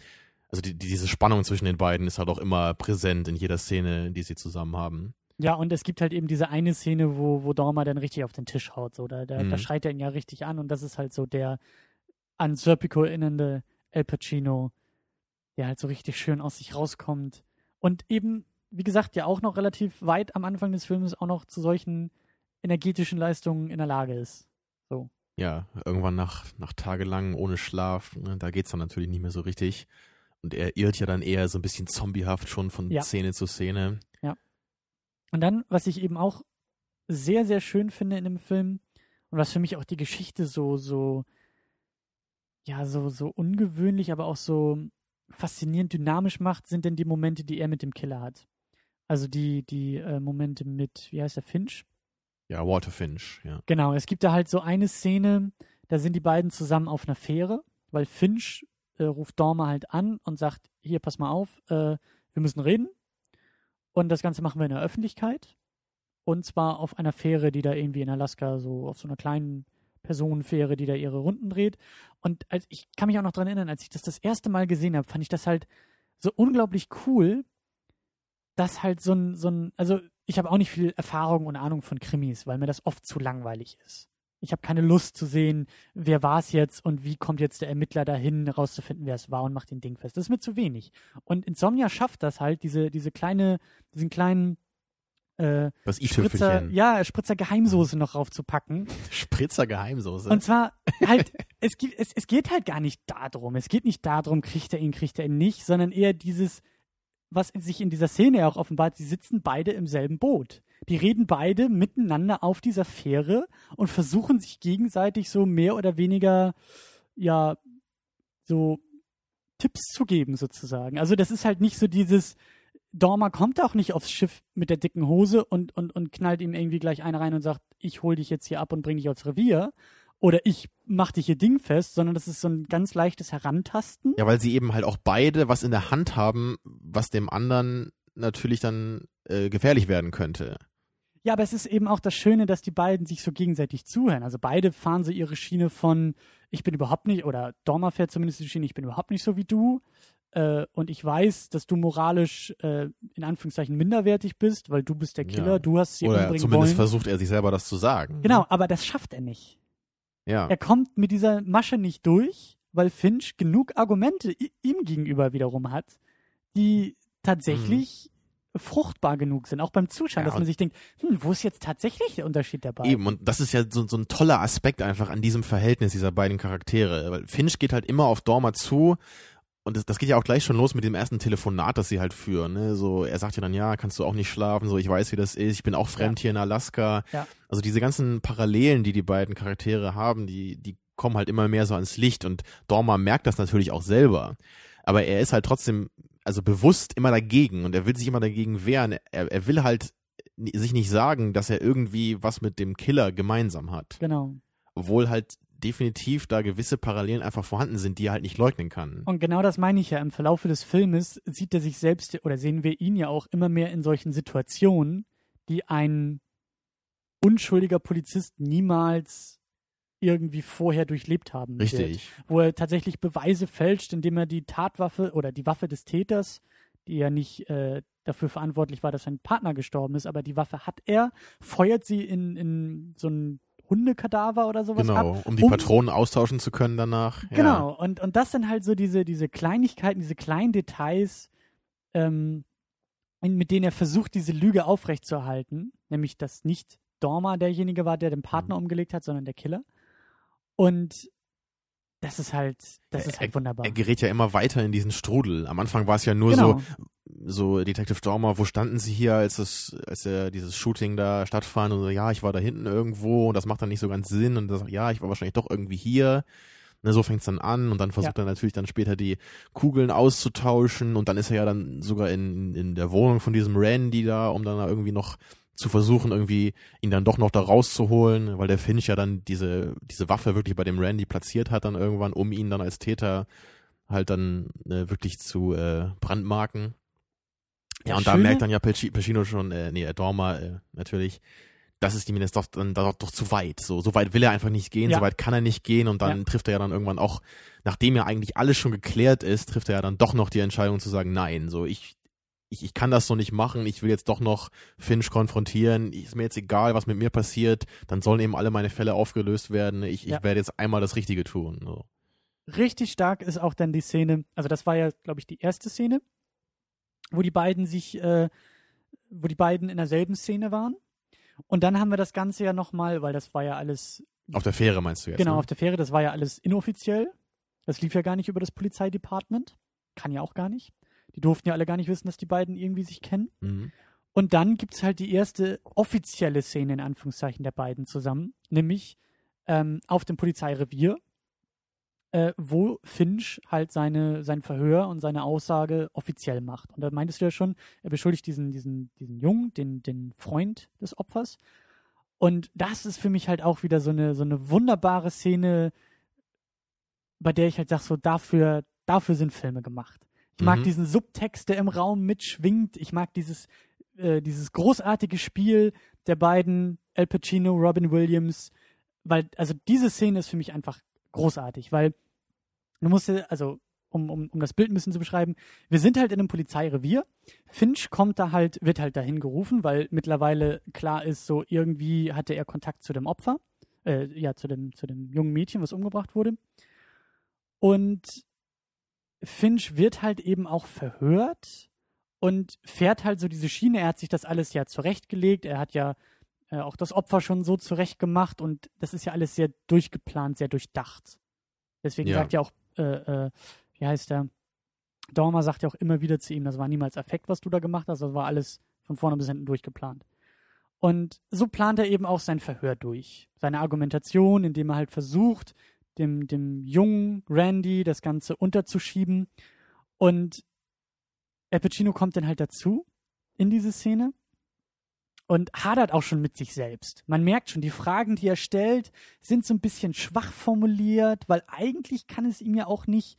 also die, die- diese Spannung zwischen den beiden ist halt auch immer präsent in jeder Szene, die sie zusammen haben. Ja, und es gibt halt eben diese eine Szene, wo, wo Dorma dann richtig auf den Tisch haut. So. Da, da, da Mhm. schreit er ihn ja richtig an und das ist halt so der an Serpico erinnernde El Pacino, der halt so richtig schön aus sich rauskommt. Und eben, wie gesagt, ja auch noch relativ weit am Anfang des Films auch noch zu solchen energetischen Leistungen in der Lage ist. So. ja, irgendwann nach, nach tagelang ohne Schlaf, ne, da geht's dann natürlich nicht mehr so richtig. Und er irrt ja dann eher so ein bisschen zombiehaft schon von Ja. Szene zu Szene. Und dann, was ich eben auch sehr, sehr schön finde in dem Film und was für mich auch die Geschichte so, so, ja, so, so ungewöhnlich, aber auch so faszinierend dynamisch macht, sind denn die Momente, die er mit dem Killer hat. Also die, die äh, Momente mit, wie heißt der, Finch? Ja, Walter Finch, ja. Genau, es gibt da halt so eine Szene, da sind die beiden zusammen auf einer Fähre, weil Finch äh, ruft Dormer halt an und sagt, hier, pass mal auf, äh, wir müssen reden. Und das Ganze machen wir in der Öffentlichkeit. Und zwar auf einer Fähre, die da irgendwie in Alaska, so auf so einer kleinen Personenfähre, die da ihre Runden dreht. Und als, ich kann mich auch noch dran erinnern, als ich das das erste Mal gesehen habe, fand ich das halt so unglaublich cool, dass halt so ein, so ein, also ich habe auch nicht viel Erfahrung und Ahnung von Krimis, weil mir das oft zu langweilig ist. Ich habe keine Lust zu sehen, wer war es jetzt und wie kommt jetzt der Ermittler dahin, herauszufinden, wer es war und macht den Ding fest. Das ist mir zu wenig. Und Insomnia schafft das halt, diese, diese kleine, diesen kleinen äh, Das Spritzer, ja, Spritzer Geheimsoße noch raufzupacken. Spritzer Geheimsoße. Und zwar halt, es, es, es geht halt gar nicht darum. Es geht nicht darum, kriegt er ihn, kriegt er ihn nicht, sondern eher dieses, was sich in dieser Szene auch offenbart, sie sitzen beide im selben Boot. Die reden beide miteinander auf dieser Fähre und versuchen sich gegenseitig so mehr oder weniger, ja, so Tipps zu geben sozusagen. Also das ist halt nicht so dieses, Dormer kommt auch nicht aufs Schiff mit der dicken Hose und, und, und knallt ihm irgendwie gleich eine rein und sagt, ich hol dich jetzt hier ab und bring dich aufs Revier. Oder ich mach dich hier dingfest, sondern das ist so ein ganz leichtes Herantasten. Ja, weil sie eben halt auch beide was in der Hand haben, was dem anderen natürlich dann äh, gefährlich werden könnte. Ja, aber es ist eben auch das Schöne, dass die beiden sich so gegenseitig zuhören. Also beide fahren so ihre Schiene von, ich bin überhaupt nicht, oder Dormer fährt zumindest die Schiene, ich bin überhaupt nicht so wie du. Äh, und ich weiß, dass du moralisch äh, in Anführungszeichen minderwertig bist, weil du bist der Killer, Ja. du hast sie Oder umbringen zumindest wollen. versucht er sich selber das zu sagen. Genau, aber das schafft er nicht. Ja. Er kommt mit dieser Masche nicht durch, weil Finch genug Argumente ihm gegenüber wiederum hat, die tatsächlich fruchtbar genug sind, auch beim Zuschauen, Mhm. Ja, dass man sich denkt, hm, wo ist jetzt tatsächlich der Unterschied dabei? Eben, und das ist ja so, so ein toller Aspekt einfach an diesem Verhältnis dieser beiden Charaktere. Weil Finch geht halt immer auf Dormer zu und das, das geht ja auch gleich schon los mit dem ersten Telefonat, das sie halt führen. Ne? So, er sagt ja dann, ja, kannst du auch nicht schlafen, so ich weiß, wie das ist, ich bin auch fremd hier in Alaska. Ja. Also diese ganzen Parallelen, die die beiden Charaktere haben, die, die kommen halt immer mehr so ans Licht und Dormer merkt das natürlich auch selber. Aber er ist halt trotzdem, also bewusst immer dagegen und er will sich immer dagegen wehren. Er, er will halt sich nicht sagen, dass er irgendwie was mit dem Killer gemeinsam hat. Genau. Obwohl halt definitiv da gewisse Parallelen einfach vorhanden sind, die er halt nicht leugnen kann. Und genau das meine ich ja. Im Verlaufe des Filmes sieht er sich selbst oder sehen wir ihn ja auch immer mehr in solchen Situationen, die ein unschuldiger Polizist niemals irgendwie vorher durchlebt haben wird. Richtig. Wo er tatsächlich Beweise fälscht, indem er die Tatwaffe oder die Waffe des Täters, die ja nicht äh, dafür verantwortlich war, dass sein Partner gestorben ist, aber die Waffe hat er, feuert sie in, in so ein Hundekadaver oder sowas ab. Genau, um die um- Patronen austauschen zu können danach. Ja. Genau, und, und das sind halt so diese, diese Kleinigkeiten, diese kleinen Details, ähm, mit denen er versucht, diese Lüge aufrechtzuerhalten, nämlich dass nicht Dorma derjenige war, der den Partner Mhm. umgelegt hat, sondern der Killer. Und das ist halt, das ist Er- halt wunderbar. Er gerät ja immer weiter in diesen Strudel. Am Anfang war es ja nur genau. so, so Detective Dormer, wo standen Sie hier, als es, als er dieses Shooting da stattfand und so, ja, ich war da hinten irgendwo und das macht dann nicht so ganz Sinn und das, ja, ich war wahrscheinlich doch irgendwie hier. Ne, so fängt's dann an und dann versucht er natürlich dann später die Kugeln auszutauschen und dann ist er ja dann sogar in, in der Wohnung von diesem Randy da, um dann da irgendwie noch zu versuchen, irgendwie ihn dann doch noch da rauszuholen, weil der Finch ja dann diese, diese Waffe wirklich bei dem Randy platziert hat dann irgendwann, um ihn dann als Täter halt dann äh, wirklich zu äh, brandmarken. Ja, und da schöne- merkt dann ja Pacino schon, äh, nee, Dorma äh, natürlich, das ist ihm jetzt doch dann doch, doch zu weit. So, so weit will er einfach nicht gehen, Ja. so weit kann er nicht gehen und dann Ja. trifft er ja dann irgendwann auch, nachdem ja eigentlich alles schon geklärt ist, trifft er ja dann doch noch die Entscheidung zu sagen, nein, so ich ich, ich kann das so nicht machen, ich will jetzt doch noch Finch konfrontieren, ist mir jetzt egal, was mit mir passiert, dann sollen eben alle meine Fälle aufgelöst werden, ich, Ja. ich werde jetzt einmal das Richtige tun. So. Richtig stark ist auch dann die Szene, also das war ja, glaube ich, die erste Szene, wo die beiden sich, äh, wo die beiden in derselben Szene waren. Und dann haben wir das Ganze ja nochmal, weil das war ja alles. Auf der Fähre meinst du jetzt? Genau, ne? auf der Fähre, das war ja alles inoffiziell. Das lief ja gar nicht über das Polizeidepartement. Kann ja auch gar nicht. Die durften ja alle gar nicht wissen, dass die beiden irgendwie sich kennen. Mhm. Und dann gibt es halt die erste offizielle Szene in Anführungszeichen der beiden zusammen, nämlich ähm, auf dem Polizeirevier, äh, wo Finch halt seine, sein Verhör und seine Aussage offiziell macht. Und da meintest du ja schon, er beschuldigt diesen, diesen, diesen Jungen, den, den Freund des Opfers. Und das ist für mich halt auch wieder so eine, so eine wunderbare Szene, bei der ich halt sage, so dafür, dafür sind Filme gemacht. Ich mag Mhm. diesen Subtext, der im Raum mitschwingt. Ich mag dieses, äh, dieses großartige Spiel der beiden, Al Pacino, Robin Williams, weil, also diese Szene ist für mich einfach großartig, weil du musst dir, also um, um, um das Bild ein bisschen zu beschreiben, wir sind halt in einem Polizeirevier. Finch kommt da halt, wird halt dahin gerufen, weil mittlerweile klar ist, so irgendwie hatte er Kontakt zu dem Opfer, äh, ja, zu dem, zu dem jungen Mädchen, was umgebracht wurde. Und Finch wird halt eben auch verhört und fährt halt so diese Schiene. Er hat sich das alles ja zurechtgelegt. Er hat ja äh, auch das Opfer schon so zurecht gemacht und das ist ja alles sehr durchgeplant, sehr durchdacht. Deswegen Ja. sagt ja auch, äh, äh, wie heißt der? Dormer sagt ja auch immer wieder zu ihm, das war niemals Affekt, was du da gemacht hast, das war alles von vorne bis hinten durchgeplant. Und so plant er eben auch sein Verhör durch. Seine Argumentation, indem er halt versucht, dem, dem jungen Randy das Ganze unterzuschieben. Und Al Pacino kommt dann halt dazu in diese Szene und hadert auch schon mit sich selbst. Man merkt schon, die Fragen, die er stellt, sind so ein bisschen schwach formuliert, weil eigentlich kann es ihm ja auch nicht.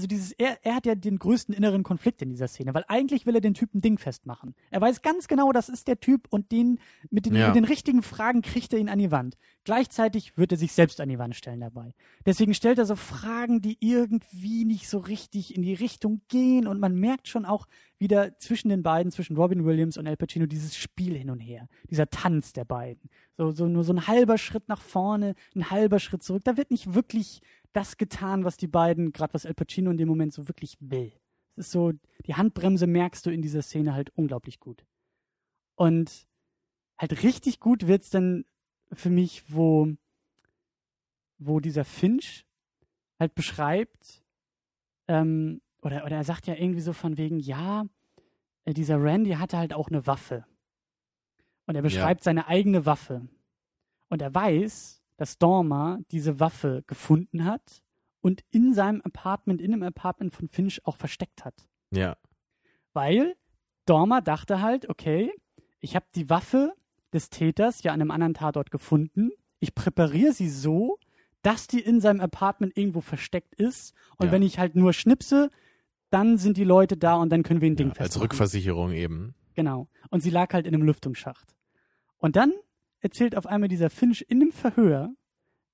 Also dieses, er, er hat ja den größten inneren Konflikt in dieser Szene, weil eigentlich will er den Typen dingfest machen. Er weiß ganz genau, das ist der Typ und den mit den, Ja. mit den richtigen Fragen kriegt er ihn an die Wand. Gleichzeitig wird er sich selbst an die Wand stellen dabei. Deswegen stellt er so Fragen, die irgendwie nicht so richtig in die Richtung gehen und man merkt schon auch wieder zwischen den beiden, zwischen Robin Williams und Al Pacino, dieses Spiel hin und her, dieser Tanz der beiden. So, so nur so ein halber Schritt nach vorne, ein halber Schritt zurück. Da wird nicht wirklich das getan, was die beiden, gerade was Al Pacino in dem Moment so wirklich will. Es ist so, die Handbremse merkst du in dieser Szene halt unglaublich gut. Und halt richtig gut wird's dann für mich, wo, wo dieser Finch halt beschreibt, ähm, oder, oder er sagt ja irgendwie so von wegen, ja, äh, dieser Randy hatte halt auch eine Waffe. Und er beschreibt seine eigene Waffe. Und er weiß, dass Dormer diese Waffe gefunden hat und in seinem Apartment, in dem Apartment von Finch auch versteckt hat. Ja. Weil Dormer dachte halt, okay, ich habe die Waffe des Täters ja an einem anderen Tatort gefunden. Ich präpariere sie so, dass die in seinem Apartment irgendwo versteckt ist. Und Ja. wenn ich halt nur schnipse, dann sind die Leute da und dann können wir ein Ding ja als festmachen. Rückversicherung eben. Genau. Und sie lag halt in einem Lüftungsschacht. Und dann erzählt auf einmal dieser Finch in dem Verhör,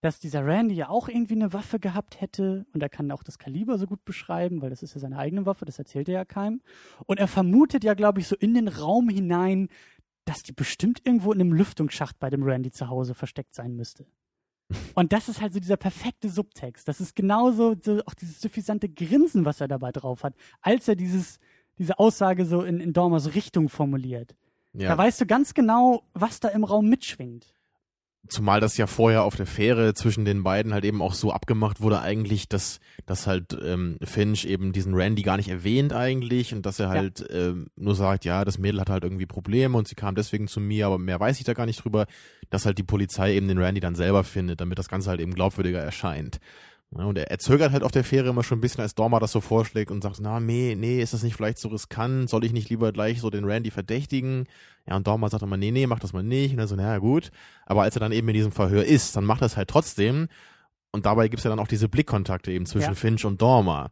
dass dieser Randy ja auch irgendwie eine Waffe gehabt hätte und er kann auch das Kaliber so gut beschreiben, weil das ist ja seine eigene Waffe, das erzählt er ja keinem. Und er vermutet ja, glaube ich, so in den Raum hinein, dass die bestimmt irgendwo in einem Lüftungsschacht bei dem Randy zu Hause versteckt sein müsste. Und das ist halt so dieser perfekte Subtext. Das ist genauso so auch dieses suffisante Grinsen, was er dabei drauf hat, als er dieses, diese Aussage so in, in Dormers Richtung formuliert. Ja. Da weißt du ganz genau, was da im Raum mitschwingt. Zumal das ja vorher auf der Fähre zwischen den beiden halt eben auch so abgemacht wurde eigentlich, dass, dass halt ähm, Finch eben diesen Randy gar nicht erwähnt eigentlich und dass er halt ähm, nur sagt, ja, das Mädel hat halt irgendwie Probleme und sie kam deswegen zu mir, aber mehr weiß ich da gar nicht drüber, dass halt die Polizei eben den Randy dann selber findet, damit das Ganze halt eben glaubwürdiger erscheint. Ja, und er, er zögert halt auf der Fähre immer schon ein bisschen, als Dorma das so vorschlägt und sagt, na, nee, nee, ist das nicht vielleicht so riskant? Soll ich nicht lieber gleich so den Randy verdächtigen? Ja, und Dorma sagt immer, nee, nee, mach das mal nicht. Und er so, naja, gut. Aber als er dann eben in diesem Verhör ist, dann macht er es halt trotzdem. Und dabei gibt's ja dann auch diese Blickkontakte eben zwischen Ja. Finch und Dorma.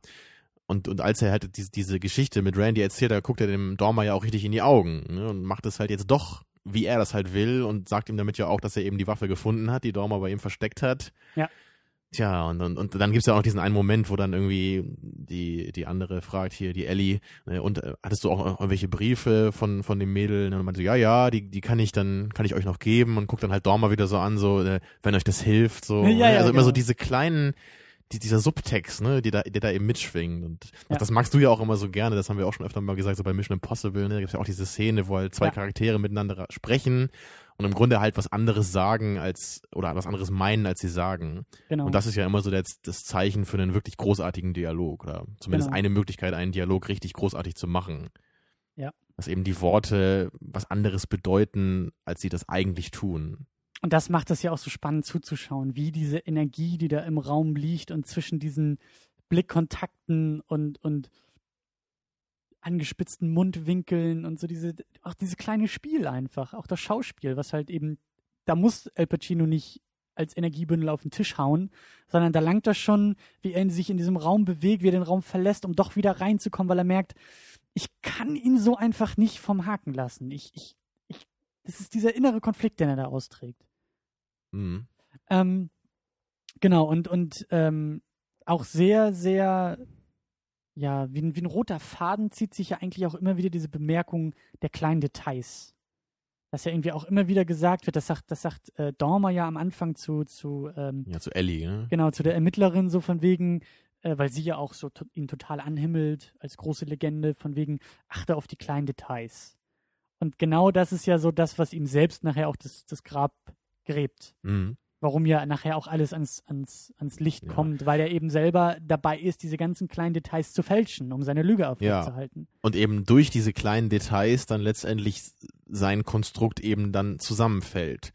Und, und als er halt diese, diese Geschichte mit Randy erzählt, da guckt er dem Dorma ja auch richtig in die Augen ne, und macht es halt jetzt doch, wie er das halt will und sagt ihm damit ja auch, dass er eben die Waffe gefunden hat, die Dorma bei ihm versteckt hat. Ja. Tja, und, und, und dann gibt's ja auch noch diesen einen Moment, wo dann irgendwie die, die andere fragt hier, die Ellie, ne, und äh, hattest du auch irgendwelche Briefe von, von dem Mädel? Und meinte, so, ja, ja, die, die kann ich dann, kann ich euch noch geben und guckt dann halt Dorma wieder so an, so, äh, wenn euch das hilft, so. Ja, ja, also immer genau. so diese kleinen, die, dieser Subtext, ne, die da, der da eben mitschwingt. Und Ja. das magst du ja auch immer so gerne, das haben wir auch schon öfter mal gesagt, so bei Mission Impossible, ne, da gibt's ja auch diese Szene, wo halt zwei Ja. Charaktere miteinander sprechen und im Grunde halt was anderes sagen als oder was anderes meinen, als sie sagen. Genau. Und das ist ja immer so das, das Zeichen für einen wirklich großartigen Dialog oder zumindest Genau. eine Möglichkeit, einen Dialog richtig großartig zu machen. Ja. Dass eben die Worte was anderes bedeuten, als sie das eigentlich tun. Und das macht es ja auch so spannend zuzuschauen, wie diese Energie, die da im Raum liegt und zwischen diesen Blickkontakten und, und angespitzten Mundwinkeln und so diese, auch dieses kleine Spiel einfach, auch das Schauspiel, was halt eben, da muss El Pacino nicht als Energiebündel auf den Tisch hauen, sondern da langt das schon, wie er sich in diesem Raum bewegt, wie er den Raum verlässt, um doch wieder reinzukommen, weil er merkt, ich kann ihn so einfach nicht vom Haken lassen. Ich, ich, ich, das ist dieser innere Konflikt, den er da austrägt. Mhm. Ähm, genau, und, und ähm, auch sehr, sehr, ja, wie, ein- wie ein roter Faden zieht sich ja eigentlich auch immer wieder diese Bemerkung der kleinen Details. Dass ja irgendwie auch immer wieder gesagt wird, das sagt, das sagt äh, Dormer ja am Anfang zu, zu ähm, Ja, zu Ellie, ne? genau, zu der Ermittlerin, so von wegen, äh, weil sie ja auch so to ihn total anhimmelt als große Legende, von wegen, achte auf die kleinen Details. Und genau das ist ja so das, was ihm selbst nachher auch das, das Grab gräbt Mhm. Warum ja nachher auch alles ans, ans, ans Licht Ja. kommt, weil er eben selber dabei ist, diese ganzen kleinen Details zu fälschen, um seine Lüge aufrechtzuerhalten. Und eben durch diese kleinen Details dann letztendlich sein Konstrukt eben dann zusammenfällt.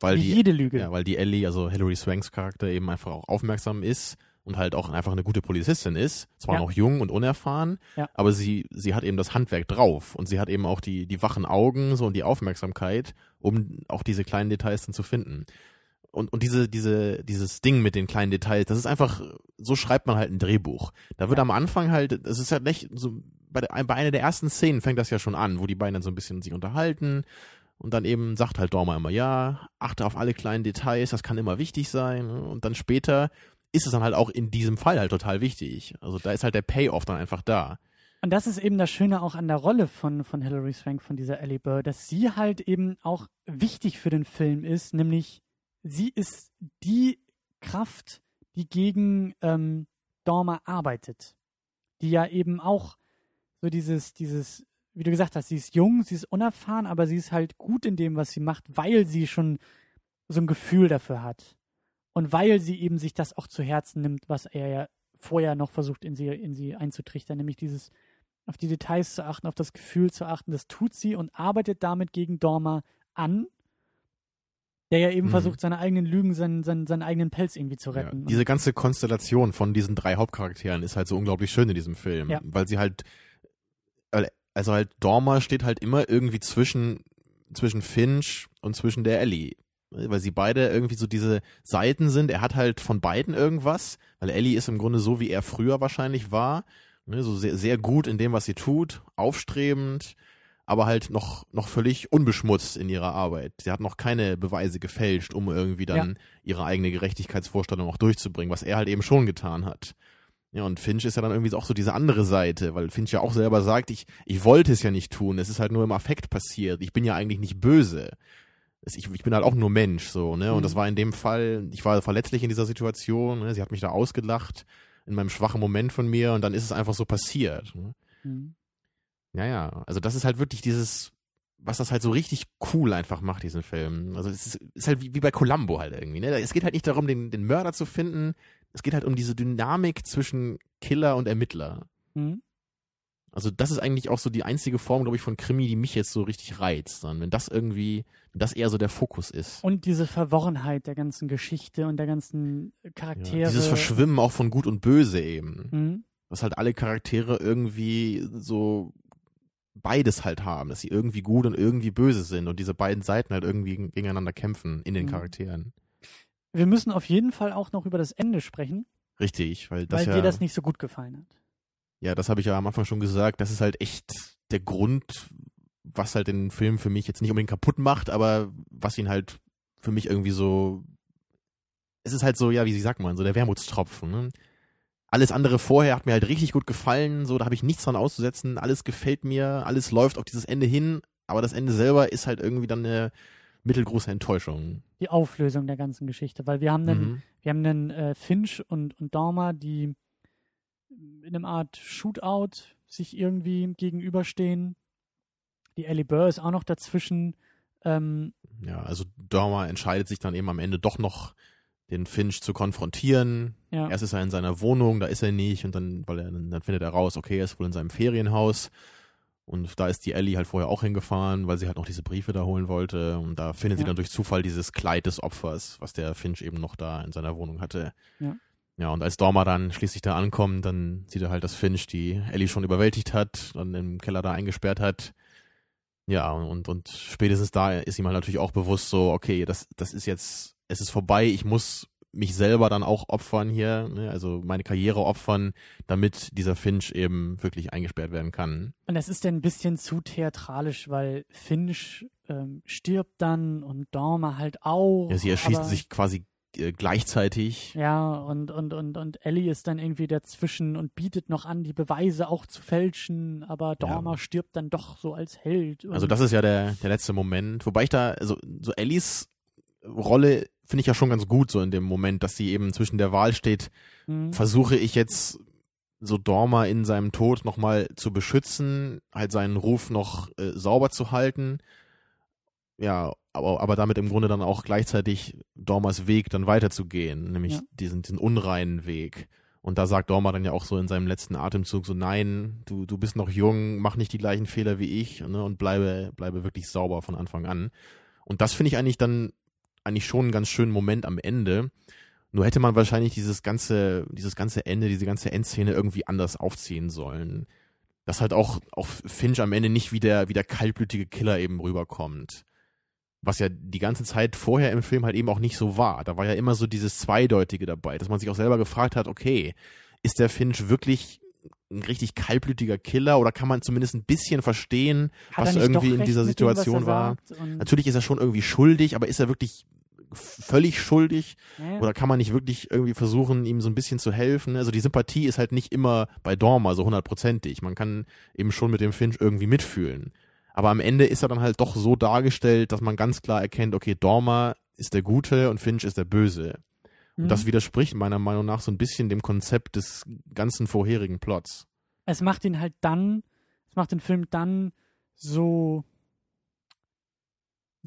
Weil Wie die, jede Lüge. Ja, weil die Ellie, also Hilary Swanks Charakter, eben einfach auch aufmerksam ist und halt auch einfach eine gute Polizistin ist. Zwar Ja. noch jung und unerfahren, Ja. aber sie, sie hat eben das Handwerk drauf und sie hat eben auch die, die wachen Augen so und die Aufmerksamkeit, um auch diese kleinen Details dann zu finden. Und, und diese, diese, dieses Ding mit den kleinen Details, das ist einfach, so schreibt man halt ein Drehbuch. Da wird Ja. am Anfang halt, das ist halt nicht so, bei, der, bei einer der ersten Szenen fängt das ja schon an, wo die beiden dann so ein bisschen sich unterhalten und dann eben sagt halt Dormer immer, ja, achte auf alle kleinen Details, das kann immer wichtig sein. Und dann später ist es dann halt auch in diesem Fall halt total wichtig. Also da ist halt der Payoff dann einfach da. Und das ist eben das Schöne auch an der Rolle von, von Hilary Swank, von dieser Ellie Burr, dass sie halt eben auch wichtig für den Film ist, nämlich sie ist die Kraft, die gegen ähm, Dormer arbeitet. Die ja eben auch so dieses, dieses, wie du gesagt hast, sie ist jung, sie ist unerfahren, aber sie ist halt gut in dem, was sie macht, weil sie schon so ein Gefühl dafür hat. Und weil sie eben sich das auch zu Herzen nimmt, was er ja vorher noch versucht, in sie, in sie einzutrichtern, nämlich dieses auf die Details zu achten, auf das Gefühl zu achten. Das tut sie und arbeitet damit gegen Dormer an, der ja eben Mhm. versucht, seine eigenen Lügen, seinen, seinen, seinen eigenen Pelz irgendwie zu Ja, retten. diese ganze Konstellation von diesen drei Hauptcharakteren ist halt so unglaublich schön in diesem Film, Ja. weil sie halt, also halt Dormer steht halt immer irgendwie zwischen zwischen Finch und zwischen der Ellie, weil sie beide irgendwie so diese Seiten sind. Er hat halt von beiden irgendwas, weil Ellie ist im Grunde so wie er früher wahrscheinlich war, ne, so sehr sehr gut in dem, was sie tut, aufstrebend, aber halt noch noch völlig unbeschmutzt in ihrer Arbeit. Sie hat noch keine Beweise gefälscht, um irgendwie dann ihre eigene Gerechtigkeitsvorstellung auch durchzubringen, was er halt eben schon getan hat. Ja, und Finch ist ja dann irgendwie auch so diese andere Seite, weil Finch ja auch selber sagt, ich, ich wollte es ja nicht tun, es ist halt nur im Affekt passiert, ich bin ja eigentlich nicht böse. Ich, ich bin halt auch nur Mensch, so, ne? Und Mhm. das war in dem Fall, ich war verletzlich in dieser Situation, ne? Sie hat mich da ausgelacht in meinem schwachen Moment von mir und dann ist es einfach so passiert. Ne? Mhm. Ja, ja. Also das ist halt wirklich dieses, was das halt so richtig cool einfach macht, diesen Film. Also es ist, ist halt wie, wie bei Columbo halt irgendwie. Ne? Es geht halt nicht darum, den, den Mörder zu finden. Es geht halt um diese Dynamik zwischen Killer und Ermittler. Mhm. Also das ist eigentlich auch so die einzige Form, glaube ich, von Krimi, die mich jetzt so richtig reizt. Dann, wenn das irgendwie, wenn das eher so der Fokus ist. Und diese Verworrenheit der ganzen Geschichte und der ganzen Charaktere. Ja, dieses Verschwimmen auch von Gut und Böse eben. Mhm. dass halt alle Charaktere irgendwie so beides halt haben, dass sie irgendwie gut und irgendwie böse sind und diese beiden Seiten halt irgendwie gegeneinander kämpfen in den Mhm. Charakteren. Wir müssen auf jeden Fall auch noch über das Ende sprechen, Richtig, weil das weil ja, dir das nicht so gut gefallen hat. ja, das habe ich ja am Anfang schon gesagt, das ist halt echt der Grund, was halt den Film für mich jetzt nicht unbedingt kaputt macht, aber was ihn halt für mich irgendwie so, es ist halt so, ja, wie sagt man, so der Wermutstropfen, ne? Alles andere vorher hat mir halt richtig gut gefallen, so, da habe ich nichts dran auszusetzen, alles gefällt mir, alles läuft auf dieses Ende hin, aber das Ende selber ist halt irgendwie dann eine mittelgroße Enttäuschung. Die Auflösung der ganzen Geschichte, weil wir haben dann, Mhm. wir haben dann äh, Finch und, und Dormer, die in einer Art Shootout sich irgendwie gegenüberstehen. Die Ellie Burr ist auch noch dazwischen. Ähm, Ja, also Dormer entscheidet sich dann eben am Ende doch noch, den Finch zu konfrontieren. Ja. Erst ist er in seiner Wohnung, da ist er nicht und dann, weil er, dann findet er raus, okay, er ist wohl in seinem Ferienhaus. Und da ist die Ellie halt vorher auch hingefahren, weil sie halt noch diese Briefe da holen wollte. Und da findet sie Ja. dann durch Zufall dieses Kleid des Opfers, was der Finch eben noch da in seiner Wohnung hatte. Ja. Ja, und als Dormer dann schließlich da ankommt, dann sieht er halt, dass Finch die Ellie schon überwältigt hat, dann im Keller da eingesperrt hat. Ja, und, und spätestens da ist ihm halt natürlich auch bewusst so, okay, das, das ist jetzt, es ist vorbei, ich muss mich selber dann auch opfern hier, ne? also meine Karriere opfern, damit dieser Finch eben wirklich eingesperrt werden kann. Und es ist dann ein bisschen zu theatralisch, weil Finch ähm, stirbt dann und Dormer halt auch. Ja, sie erschießen sich quasi äh, gleichzeitig. Ja, und, und, und, und Ellie ist dann irgendwie dazwischen und bietet noch an, die Beweise auch zu fälschen, aber Dormer stirbt dann doch so als Held. Also das ist ja der, der letzte Moment. Wobei ich da, also so Ellies Rolle finde ich ja schon ganz gut so in dem Moment, dass sie eben zwischen der Wahl steht, Mhm. versuche ich jetzt so Dormer in seinem Tod nochmal zu beschützen, halt seinen Ruf noch äh, sauber zu halten. Ja, aber, aber damit im Grunde dann auch gleichzeitig Dormers Weg dann weiterzugehen, nämlich Ja. diesen, diesen unreinen Weg. Und da sagt Dormer dann ja auch so in seinem letzten Atemzug so, nein, du, du bist noch jung, mach nicht die gleichen Fehler wie ich, ne, und bleibe, bleibe wirklich sauber von Anfang an. Und das finde ich eigentlich dann eigentlich schon einen ganz schönen Moment am Ende. Nur hätte man wahrscheinlich dieses ganze, dieses ganze Ende, diese ganze Endszene irgendwie anders aufziehen sollen. Dass halt auch, auch Finch am Ende nicht wie der, wie der kaltblütige Killer eben rüberkommt. Was ja die ganze Zeit vorher im Film halt eben auch nicht so war. Da war ja immer so dieses Zweideutige dabei, dass man sich auch selber gefragt hat, okay, ist der Finch wirklich ein richtig kaltblütiger Killer oder kann man zumindest ein bisschen verstehen, Hat was er irgendwie in dieser mit dem, Situation war? Natürlich ist er schon irgendwie schuldig, aber ist er wirklich völlig schuldig? ja, Oder kann man nicht wirklich irgendwie versuchen, ihm so ein bisschen zu helfen? Also die Sympathie ist halt nicht immer bei Dormer so hundertprozentig. Man kann eben schon mit dem Finch irgendwie mitfühlen. Aber am Ende ist er dann halt doch so dargestellt, dass man ganz klar erkennt, okay, Dormer ist der Gute und Finch ist der Böse. Und Mhm. das widerspricht meiner Meinung nach so ein bisschen dem Konzept des ganzen vorherigen Plots. es macht ihn halt dann, es macht den Film dann so,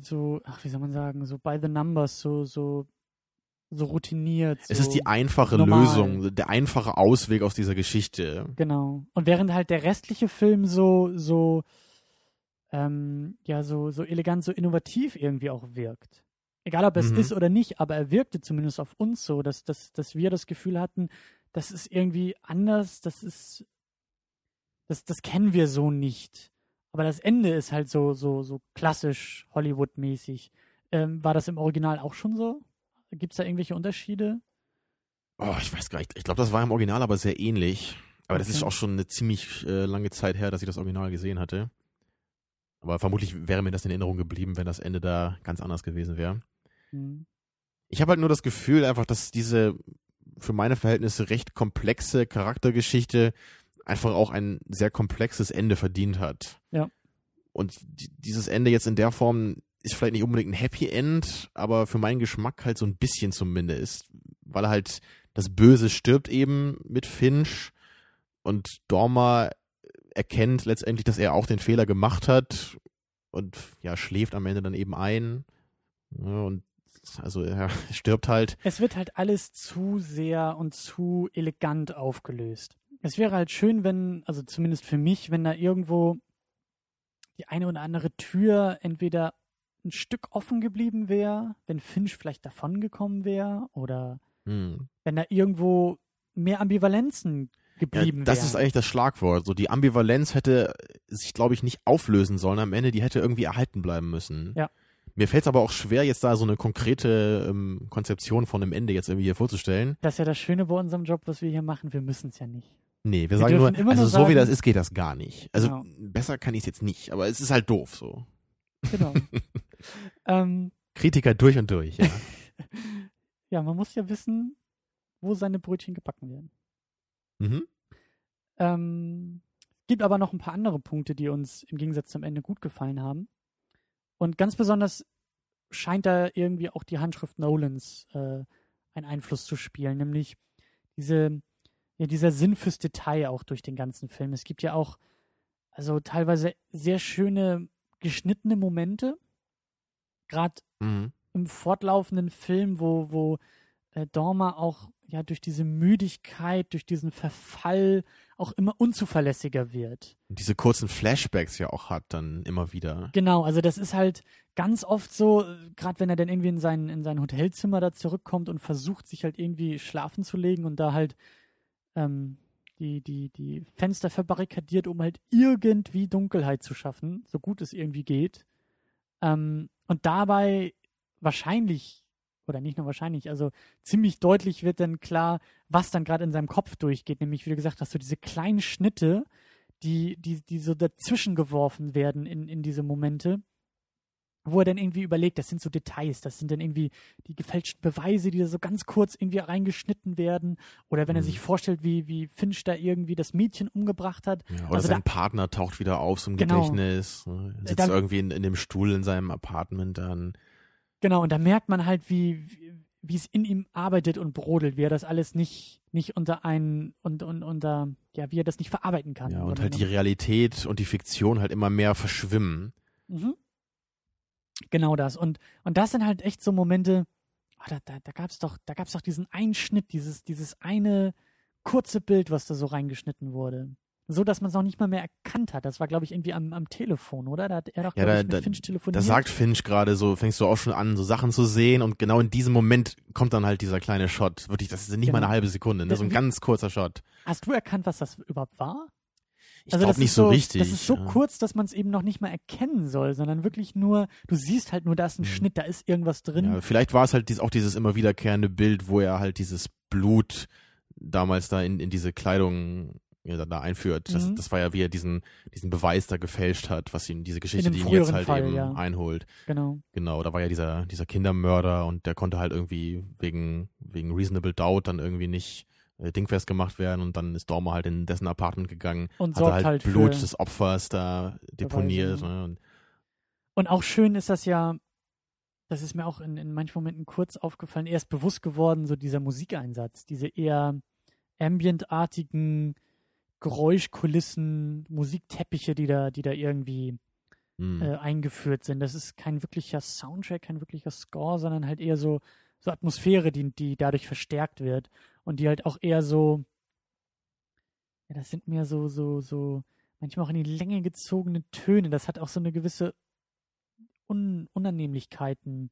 so, ach, wie soll man sagen, so by the numbers, so, so, so routiniert. So, Es ist die einfache normal. Lösung, der einfache Ausweg aus dieser Geschichte. Genau. Und während halt der restliche Film so, so, ähm, ja, so, so elegant, so innovativ irgendwie auch wirkt. Egal ob es Mhm. ist oder nicht, aber er wirkte zumindest auf uns so, dass, dass, dass wir das Gefühl hatten, das ist irgendwie anders, das ist, das, das kennen wir so nicht. Aber das Ende ist halt so, so, so klassisch Hollywood-mäßig. Ähm, war das im Original auch schon so? Gibt es da irgendwelche Unterschiede? Oh, ich weiß gar nicht. Ich glaube, das war im Original aber sehr ähnlich. Aber das Okay. ist auch schon eine ziemlich äh, lange Zeit her, dass ich das Original gesehen hatte. Aber vermutlich wäre mir das in Erinnerung geblieben, wenn das Ende da ganz anders gewesen wäre. Hm. Ich habe halt nur das Gefühl einfach, dass diese für meine Verhältnisse recht komplexe Charaktergeschichte einfach auch ein sehr komplexes Ende verdient hat. Ja. Und die, dieses Ende jetzt in der Form ist vielleicht nicht unbedingt ein Happy End, aber für meinen Geschmack halt so ein bisschen zumindest, weil halt das Böse stirbt eben mit Finch und Dormer erkennt letztendlich, dass er auch den Fehler gemacht hat und ja, schläft am Ende dann eben ein. Ja, und also er stirbt halt. Es wird halt alles zu sehr und zu elegant aufgelöst. Es wäre halt schön, wenn, also zumindest für mich, wenn da irgendwo die eine oder andere Tür entweder ein Stück offen geblieben wäre, wenn Finch vielleicht davongekommen wäre oder Hm. wenn da irgendwo mehr Ambivalenzen Ja, geblieben das wären. ist eigentlich das Schlagwort. So die Ambivalenz hätte sich, glaube ich, nicht auflösen sollen am Ende. Die hätte irgendwie erhalten bleiben müssen. Ja. Mir fällt es aber auch schwer, jetzt da so eine konkrete ähm, Konzeption von einem Ende jetzt irgendwie hier vorzustellen. Das ist ja das Schöne bei unserem Job, was wir hier machen. Wir müssen es ja nicht. Nee, wir, Wir sagen nur, also nur so wie das ist, geht das gar nicht. Also Genau. besser kann ich es jetzt nicht, aber es ist halt doof so. Genau. ähm, Kritiker durch und durch, ja. ja, man muss ja wissen, wo seine Brötchen gebacken werden. mhm. Ähm, gibt aber noch ein paar andere Punkte, die uns im Gegensatz zum Ende gut gefallen haben. Und ganz besonders scheint da irgendwie auch die Handschrift Nolans äh, einen Einfluss zu spielen, nämlich diese, ja, dieser Sinn fürs Detail auch durch den ganzen Film. Es gibt ja auch also teilweise sehr schöne geschnittene Momente, gerade Mhm. im fortlaufenden Film, wo, wo äh, Dormer auch ja durch diese Müdigkeit, durch diesen Verfall auch immer unzuverlässiger wird. Und diese kurzen Flashbacks ja auch hat dann immer wieder. Genau, also das ist halt ganz oft so, gerade wenn er dann irgendwie in sein, in sein Hotelzimmer da zurückkommt und versucht, sich halt irgendwie schlafen zu legen und da halt ähm, die, die, die Fenster verbarrikadiert, um halt irgendwie Dunkelheit zu schaffen, so gut es irgendwie geht. Ähm, und dabei wahrscheinlich, oder nicht nur wahrscheinlich, also ziemlich deutlich wird dann klar, was dann gerade in seinem Kopf durchgeht. Nämlich, wie du gesagt hast, so diese kleinen Schnitte, die, die, die so dazwischen geworfen werden in, in diese Momente, wo er dann irgendwie überlegt, das sind so Details, das sind dann irgendwie die gefälschten Beweise, die da so ganz kurz irgendwie reingeschnitten werden. Oder wenn er Mhm. sich vorstellt, wie, wie Finch da irgendwie das Mädchen umgebracht hat. Ja, oder Also sein da- Partner taucht wieder auf so im Genau. Gedächtnis. ne, Sitzt Dann- irgendwie in, in dem Stuhl in seinem Apartment dann. Genau, und da merkt man halt, wie, wie- es in ihm arbeitet und brodelt, wie er das alles nicht, nicht unter einen und, und unter, ja, wie er das nicht verarbeiten kann. Ja, und halt die Realität und die Fiktion halt immer mehr verschwimmen. Mhm. Genau das. Und, und das sind halt echt so Momente, ah, da, da, da gab es doch, da doch diesen Einschnitt, dieses, dieses eine kurze Bild, was da so reingeschnitten wurde. So, dass man es noch nicht mal mehr erkannt hat. Das war, glaube ich, irgendwie am, am Telefon, oder? Da hat er doch, Ja, da- ich, mit da- Finch telefoniert. Da sagt Finch gerade so, fängst du auch schon an, so Sachen zu sehen und genau in diesem Moment kommt dann halt dieser kleine Shot. Wirklich, das ist nicht mal Genau. eine halbe Sekunde, ne? so ein ganz kurzer Shot. Hast du erkannt, was das überhaupt war? Ich Also glaube das nicht ist so, richtig. Das ist so ja. kurz, dass man es eben noch nicht mal erkennen soll, sondern wirklich nur, du siehst halt nur, da ist ein Mhm. Schnitt, da ist irgendwas drin. Ja, vielleicht war es halt dies, auch dieses immer wiederkehrende Bild, wo er halt dieses Blut damals da in, in diese Kleidung ja, da, einführt. Das, Mhm. das war ja, wie er diesen, diesen Beweis da gefälscht hat, was ihm diese Geschichte, die ihn jetzt halt Fall, eben ja. einholt. Genau. Genau, da war ja dieser, dieser Kindermörder und der konnte halt irgendwie wegen, wegen Reasonable Doubt dann irgendwie nicht äh, dingfest gemacht werden und dann ist Dormer halt in dessen Apartment gegangen, Und hat halt, halt Blut des Opfers da deponiert. ja. Ne? Und, Und auch schön ist das ja, das ist mir auch in, in manchen Momenten kurz aufgefallen, erst bewusst geworden, so dieser Musikeinsatz, diese eher ambientartigen Geräuschkulissen, Musikteppiche, die da, die da irgendwie hm. äh, eingeführt sind. Das ist kein wirklicher Soundtrack, kein wirklicher Score, sondern halt eher so, so Atmosphäre, die, die dadurch verstärkt wird und die halt auch eher so, ja, das sind mehr so, so, so, manchmal auch in die Länge gezogene Töne. Das hat auch so eine gewisse Un Unannehmlichkeiten,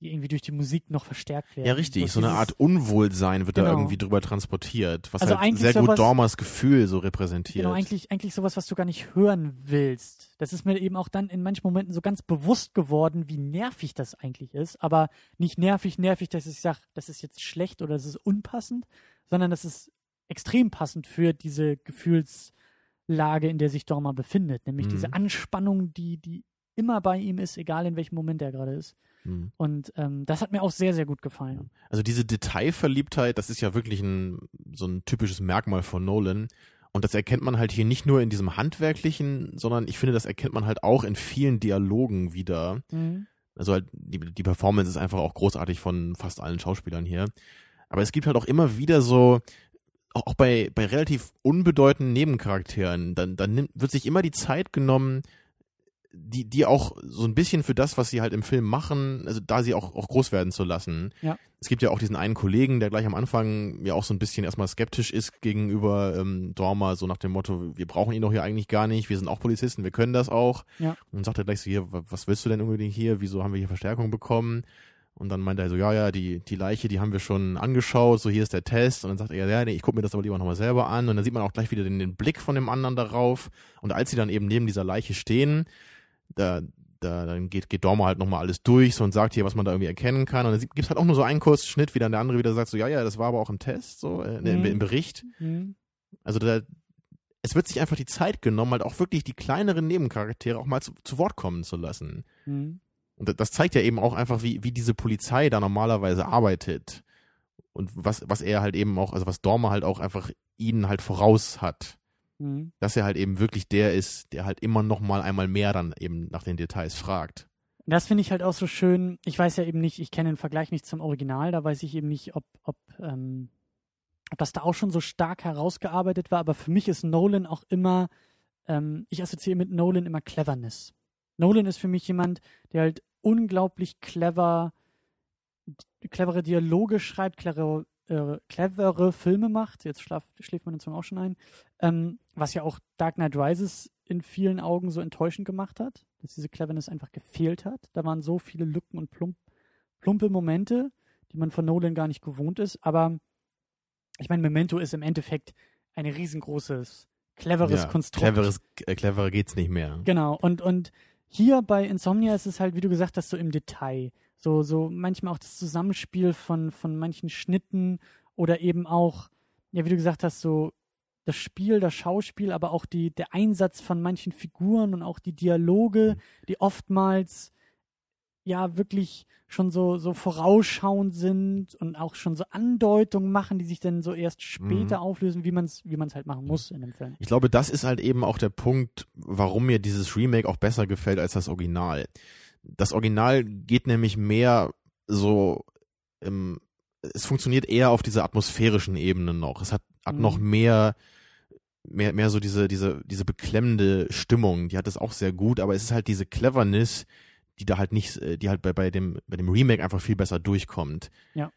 die irgendwie durch die Musik noch verstärkt werden. Ja, richtig. So, eine Art Unwohlsein wird da Genau. irgendwie drüber transportiert, was Also halt eigentlich sehr gut sowas- Dormers Gefühl so repräsentiert. Genau, eigentlich, eigentlich sowas, was du gar nicht hören willst. Das ist mir eben auch dann in manchen Momenten so ganz bewusst geworden, wie nervig das eigentlich ist. Aber nicht nervig, nervig, dass ich sage, das ist jetzt schlecht oder das ist unpassend, sondern das ist extrem passend für diese Gefühlslage, in der sich Dorma befindet. Nämlich Mhm. diese Anspannung, die, die immer bei ihm ist, egal in welchem Moment er gerade ist. Hm. Und ähm, das hat mir auch sehr, sehr gut gefallen. Also diese Detailverliebtheit, das ist ja wirklich ein, so ein typisches Merkmal von Nolan. Und das erkennt man halt hier nicht nur in diesem handwerklichen, sondern ich finde, das erkennt man halt auch in vielen Dialogen wieder. Mhm. Also halt, die, die Performance ist einfach auch großartig von fast allen Schauspielern hier. Aber es gibt halt auch immer wieder so, auch auch bei, bei relativ unbedeutenden Nebencharakteren, dann, dann nimmt, wird sich immer die Zeit genommen, die, die auch so ein bisschen für das, was sie halt im Film machen, also da sie auch, auch groß werden zu lassen. Ja. Es gibt ja auch diesen einen Kollegen, der gleich am Anfang ja auch so ein bisschen erstmal skeptisch ist gegenüber ähm, Dorma, so nach dem Motto, wir brauchen ihn doch hier eigentlich gar nicht, wir sind auch Polizisten, wir können das auch. Ja. Und dann sagt er gleich so, hier, wa- was willst du denn unbedingt hier, wieso haben wir hier Verstärkung bekommen? Und dann meint er so, ja, ja, die, die Leiche, die haben wir schon angeschaut, so hier ist der Test. Und dann sagt er, ja, nee, ich gucke mir das aber lieber nochmal selber an. Und dann sieht man auch gleich wieder den, den Blick von dem anderen darauf. Und als sie dann eben neben dieser Leiche stehen, da, da dann geht, geht Dormer halt nochmal alles durch so und sagt hier, was man da irgendwie erkennen kann. Und dann gibt es halt auch nur so einen kurzen Schnitt, wie dann der andere wieder sagt, so, ja, ja, das war aber auch im Test, so, äh, im, Mhm. im Bericht. Mhm. Also da, es wird sich einfach die Zeit genommen, halt auch wirklich die kleineren Nebencharaktere auch mal zu, zu Wort kommen zu lassen. Mhm. Und da- das zeigt ja eben auch einfach, wie, wie diese Polizei da normalerweise arbeitet. Und was, was er halt eben auch, also was Dormer halt auch einfach ihnen halt voraus hat. Mhm. Dass er halt eben wirklich der ist, der halt immer noch mal einmal mehr dann eben nach den Details fragt. Das finde ich halt auch so schön. Ich weiß ja eben nicht, ich kenne den Vergleich nicht zum Original, da weiß ich eben nicht, ob, ob, ähm, ob das da auch schon so stark herausgearbeitet war, aber für mich ist Nolan auch immer, ähm, ich assoziiere mit Nolan immer Cleverness. Nolan ist für mich jemand, der halt unglaublich clever, clevere Dialoge schreibt, clevere, äh, clevere Filme macht. Jetzt schlaf, schläft meine Zunge auch schon ein. Ähm, was ja auch Dark Knight Rises in vielen Augen so enttäuschend gemacht hat, dass diese Cleverness einfach gefehlt hat. Da waren so viele Lücken und plump, plumpe Momente, die man von Nolan gar nicht gewohnt ist. Aber ich meine, Memento ist im Endeffekt ein riesengroßes, cleveres ja, Konstrukt. Cleveres, äh, cleverer geht's nicht mehr. Genau. Und, und hier bei Insomnia ist es halt, wie du gesagt hast, so im Detail. So, so manchmal auch das Zusammenspiel von, von manchen Schnitten oder eben auch, ja, wie du gesagt hast, so das Spiel, das Schauspiel, aber auch die, der Einsatz von manchen Figuren und auch die Dialoge, die oftmals ja wirklich schon so, so vorausschauend sind und auch schon so Andeutungen machen, die sich dann so erst später Mhm. auflösen, wie man es wie man's halt machen muss in dem Film. Ich glaube, das ist halt eben auch der Punkt, warum mir dieses Remake auch besser gefällt als das Original. Das Original geht nämlich mehr so, ähm, es funktioniert eher auf dieser atmosphärischen Ebene noch. Es hat, hat Mhm. noch mehr, mehr, mehr so diese, diese, diese beklemmende Stimmung. Die hat es auch sehr gut, aber es ist halt diese Cleverness, die da halt nicht, äh, die halt bei, bei dem, bei dem Remake einfach viel besser durchkommt. Ja.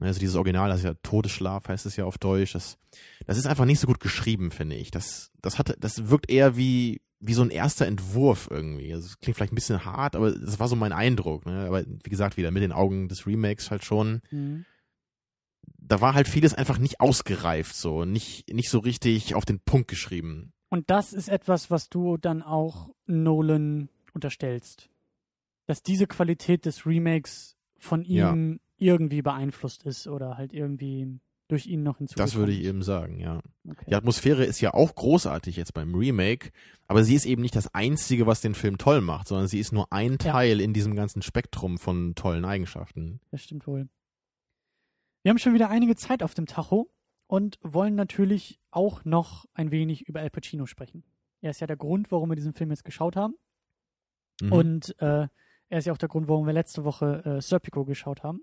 Also dieses Original, das ist ja Todesschlaf, heißt es ja auf Deutsch. Das, das ist einfach nicht so gut geschrieben, finde ich. Das, das hat, das wirkt eher wie, wie so ein erster Entwurf irgendwie. Also es klingt vielleicht ein bisschen hart, aber das war so mein Eindruck. Ne? Aber wie gesagt, wieder mit den Augen des Remakes halt schon. Mhm. Da war halt vieles einfach nicht ausgereift, so nicht, nicht so richtig auf den Punkt geschrieben. Und das ist etwas, was du dann auch Nolan unterstellst. Dass diese Qualität des Remakes von Ja. Irgendwie beeinflusst ist oder halt irgendwie durch ihn noch hinzugekommen Das würde ich eben sagen, ja. Okay. Die Atmosphäre ist ja auch großartig jetzt beim Remake, aber sie ist eben nicht das Einzige, was den Film toll macht, sondern sie ist nur ein Ja. Teil in diesem ganzen Spektrum von tollen Eigenschaften. Das stimmt wohl. Wir haben schon wieder einige Zeit auf dem Tacho und wollen natürlich auch noch ein wenig über Al Pacino sprechen. Er ist ja der Grund, warum wir diesen Film jetzt geschaut haben. Mhm. Und äh, er ist ja auch der Grund, warum wir letzte Woche äh, Serpico geschaut haben.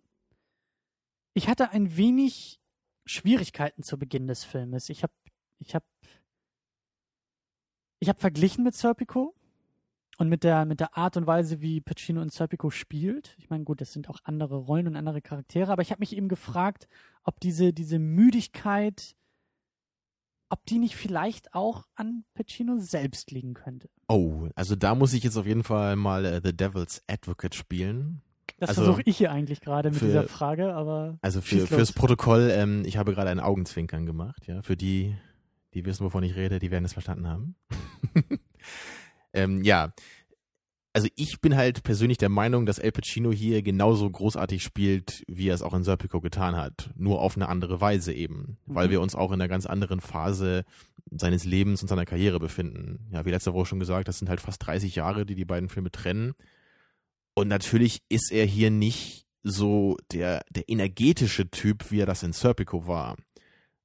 Ich hatte ein wenig Schwierigkeiten zu Beginn des Filmes. Ich habe ich hab, ich hab verglichen mit Serpico und mit der, mit der Art und Weise, wie Pacino in Serpico spielt. Ich meine, gut, das sind auch andere Rollen und andere Charaktere, aber ich habe mich eben gefragt, ob diese, diese Müdigkeit, ob die nicht vielleicht auch an Pacino selbst liegen könnte. Oh, also da muss ich jetzt auf jeden Fall mal äh, The Devil's Advocate spielen. Das Also, versuche ich hier eigentlich gerade mit für- dieser Frage, aber Also für, fürs. Protokoll, ähm, ich habe gerade ein Augenzwinkern gemacht, ja. Für die, die wissen, wovon ich rede, die werden es verstanden haben. ähm, ja. Also ich bin halt persönlich der Meinung, dass El Pacino hier genauso großartig spielt, wie er es auch in Serpico getan hat. Nur auf eine andere Weise eben. Weil Mhm. wir uns auch in einer ganz anderen Phase seines Lebens und seiner Karriere befinden. Ja, wie letzte Woche schon gesagt, das sind halt fast 30 Jahre, die die beiden Filme trennen. Und natürlich ist er hier nicht so der, der energetische Typ, wie er das in Serpico war.